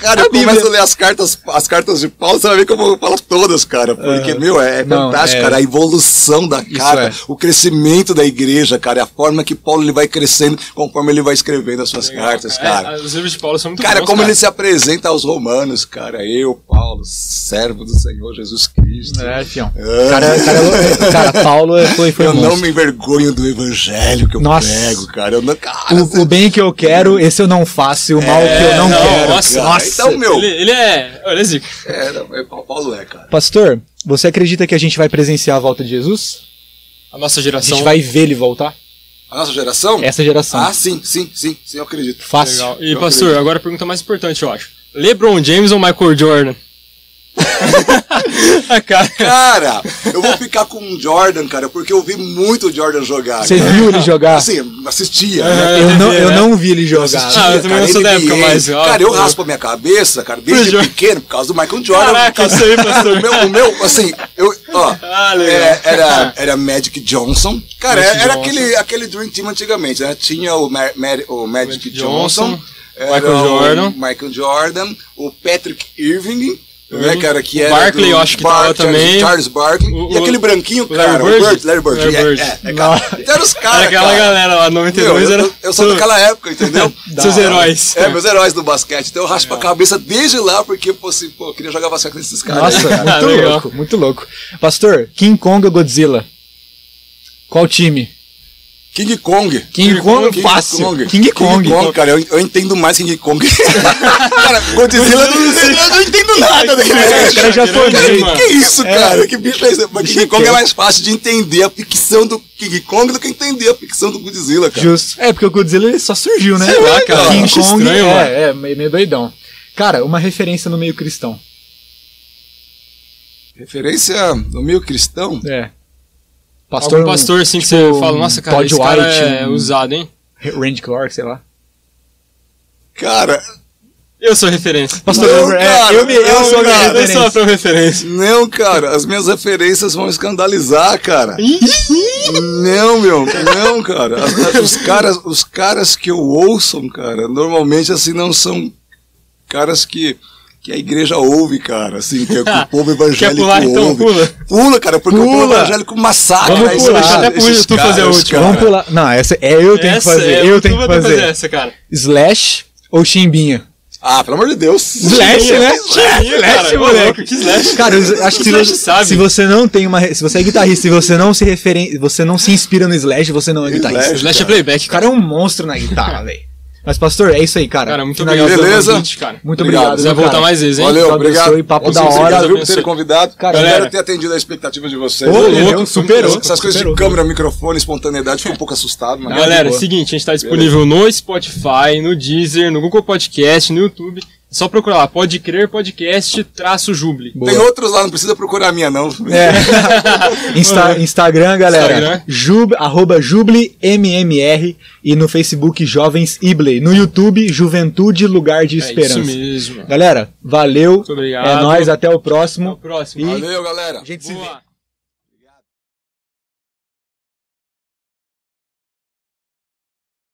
Cara, [LAUGHS] eu começo a ler as cartas, as cartas de Paulo, você vai ver que eu vou falar todas, cara. Porque, meu, é Não, fantástico, é. cara. A evolução da carta, é. o crescimento da igreja, cara. A forma que Paulo ele vai crescendo conforme ele vai escrevendo as suas cartas, É, cara. os livros de Paulo são muito Cara, bons, como cara. ele se apresenta aos romanos, cara. Eu, Paulo, servo do Senhor Jesus Cristo. É, fião. Ah. Cara, cara, cara, Paulo foi, foi eu um não monstro. me envergonho do evangelho que eu Nossa. prego, cara. Eu não, cara, O, o bem que eu quero, esse eu não faço, e o mal que eu não, não, quero. nossa, cara. Então, meu. Ele, ele é. Olha, Zico. É, não, é, Paulo é, cara. Pastor, você acredita que a gente vai presenciar a volta de Jesus? A nossa A geração. gente vai ver ele voltar? A nossa geração? Essa geração. Ah, sim, sim, sim, sim, eu acredito. Fácil. Legal. E, Eu pastor, acredito. agora a pergunta mais importante, eu acho. LeBron James ou Michael Jordan? [LAUGHS] a cara. Cara, eu vou ficar com o Jordan, cara, porque eu vi muito o Jordan jogar. Você viu ele jogar? Assim, assistia. Aham. né? eu, não, eu né? não vi ele jogar. Assistia, Ah, eu também não sou da época, mas, Cara, eu raspo a minha cabeça, cara, desde pequeno, por causa do Michael Jordan. Caraca, porque- eu sei, pastor. o, meu, o meu, assim, eu, ó, Ah, legal. é, era, era Magic Johnson. Cara, Magic era Johnson. aquele, aquele Dream Team antigamente, né? Tinha o, Ma- Ma- o Magic Magic Johnson, Johnson, era Michael o Jordan. Michael Jordan, o Patrick Irving. Né, Uhum. cara, que O era Barkley, do eu acho que Bar- tava Charles- também. Charles Barkley. O- e aquele branquinho, o Larry cara, Bird? o Bird, Larry Bird. Larry é, Bird. É, é, cara. Então eram os Era caras, aquela cara. galera lá, Meu, 92 eu, era. eu, eu sou daquela época, entendeu? [LAUGHS] Seus heróis. É, meus heróis do basquete. Então eu raspo a cabeça desde lá, porque, pô, assim, pô, eu queria jogar basquete com esses caras. Nossa, né, [LAUGHS] cara? muito Legal. louco, muito louco. Pastor, King Kong ou Godzilla? Qual time? King Kong. King Kong, King fácil. Kong. King Kong. cara, eu, eu entendo mais King Kong. [LAUGHS] cara, Godzilla, eu, não- eu não entendo nada daquele É, cara já foi Cara, mano. que isso, cara? Que bicho é esse? Mas King é Kong é mais fácil de entender a ficção do King Kong do que entender a ficção do Godzilla, cara. Justo. É, porque o Godzilla ele só surgiu, né? Sei lá, cara, King Kong estranho, é, é, meio meio doidão. Cara, uma referência no meio cristão. Referência no meio cristão. É. Algum pastor assim que tipo, você fala, nossa, cara, Todd esse cara White, é um- usado, hein? Randy Clark, sei lá. Cara, Eu sou referência. Pastor, Não, é, cara, eu, me, eu não, sou a minha cara, Eu sou a referência. tua referência. não, cara, as minhas referências vão escandalizar, cara. Não, meu, não, cara. Os caras, os caras que eu ouço, cara, normalmente assim não são caras que que a igreja ouve, cara, assim, que, [LAUGHS] que o povo evangélico Quer pular, então? ouve. Pula. Pula, cara, porque o povo Pula. evangélico massacra Vamos esses- pular. esses Até pro tu fazer a caras, última. cara. Vamos pular. Não, essa é eu tenho que Essa fazer. é, eu tenho que vai ter fazer. essa, cara. Slash ou Chimbinha? Ah, pelo amor de Deus. Slash, né? Chimbinha, cara. Slash, Ô, moleque. Que slash? Cara, eu acho que se Slash você, sabe. se você não tem uma. Se você é guitarrista e você não se referen, você não se inspira no Slash, você não é guitarrista. Slash. Slash é cara. playback, O cara é um monstro na guitarra, [LAUGHS] velho. Mas, pastor, é isso aí, cara. Cara, muito obrigado Beleza? convite, cara. Muito Obrigado. obrigado. Você vai voltar mais vezes, hein? Valeu, obrigado. abençoe, papo da hora. Obrigado por terem convidado. Cara, Espero ter atendido a expectativa de vocês. Ô, louco, superou. Essas coisas superou. de câmera, microfone, espontaneidade, fiquei um pouco assustado. Mas... Galera, boa. seguinte, a gente tá disponível no Spotify, no Deezer, no Google Podcast, no YouTube. Só procurar lá, pode crer podcast traço Jubli. Boa. Tem outros lá, não precisa procurar a minha, não. É. [LAUGHS] Insta- Instagram, galera. Instagram. Jub, arroba JubliMMR e no Facebook Jovens Ibley. No YouTube, Juventude Lugar de É Esperança. isso mesmo. Galera, valeu. Muito obrigado. É nóis, até o Até o próximo. próximo. E- Valeu, galera. A gente se vê. Boa.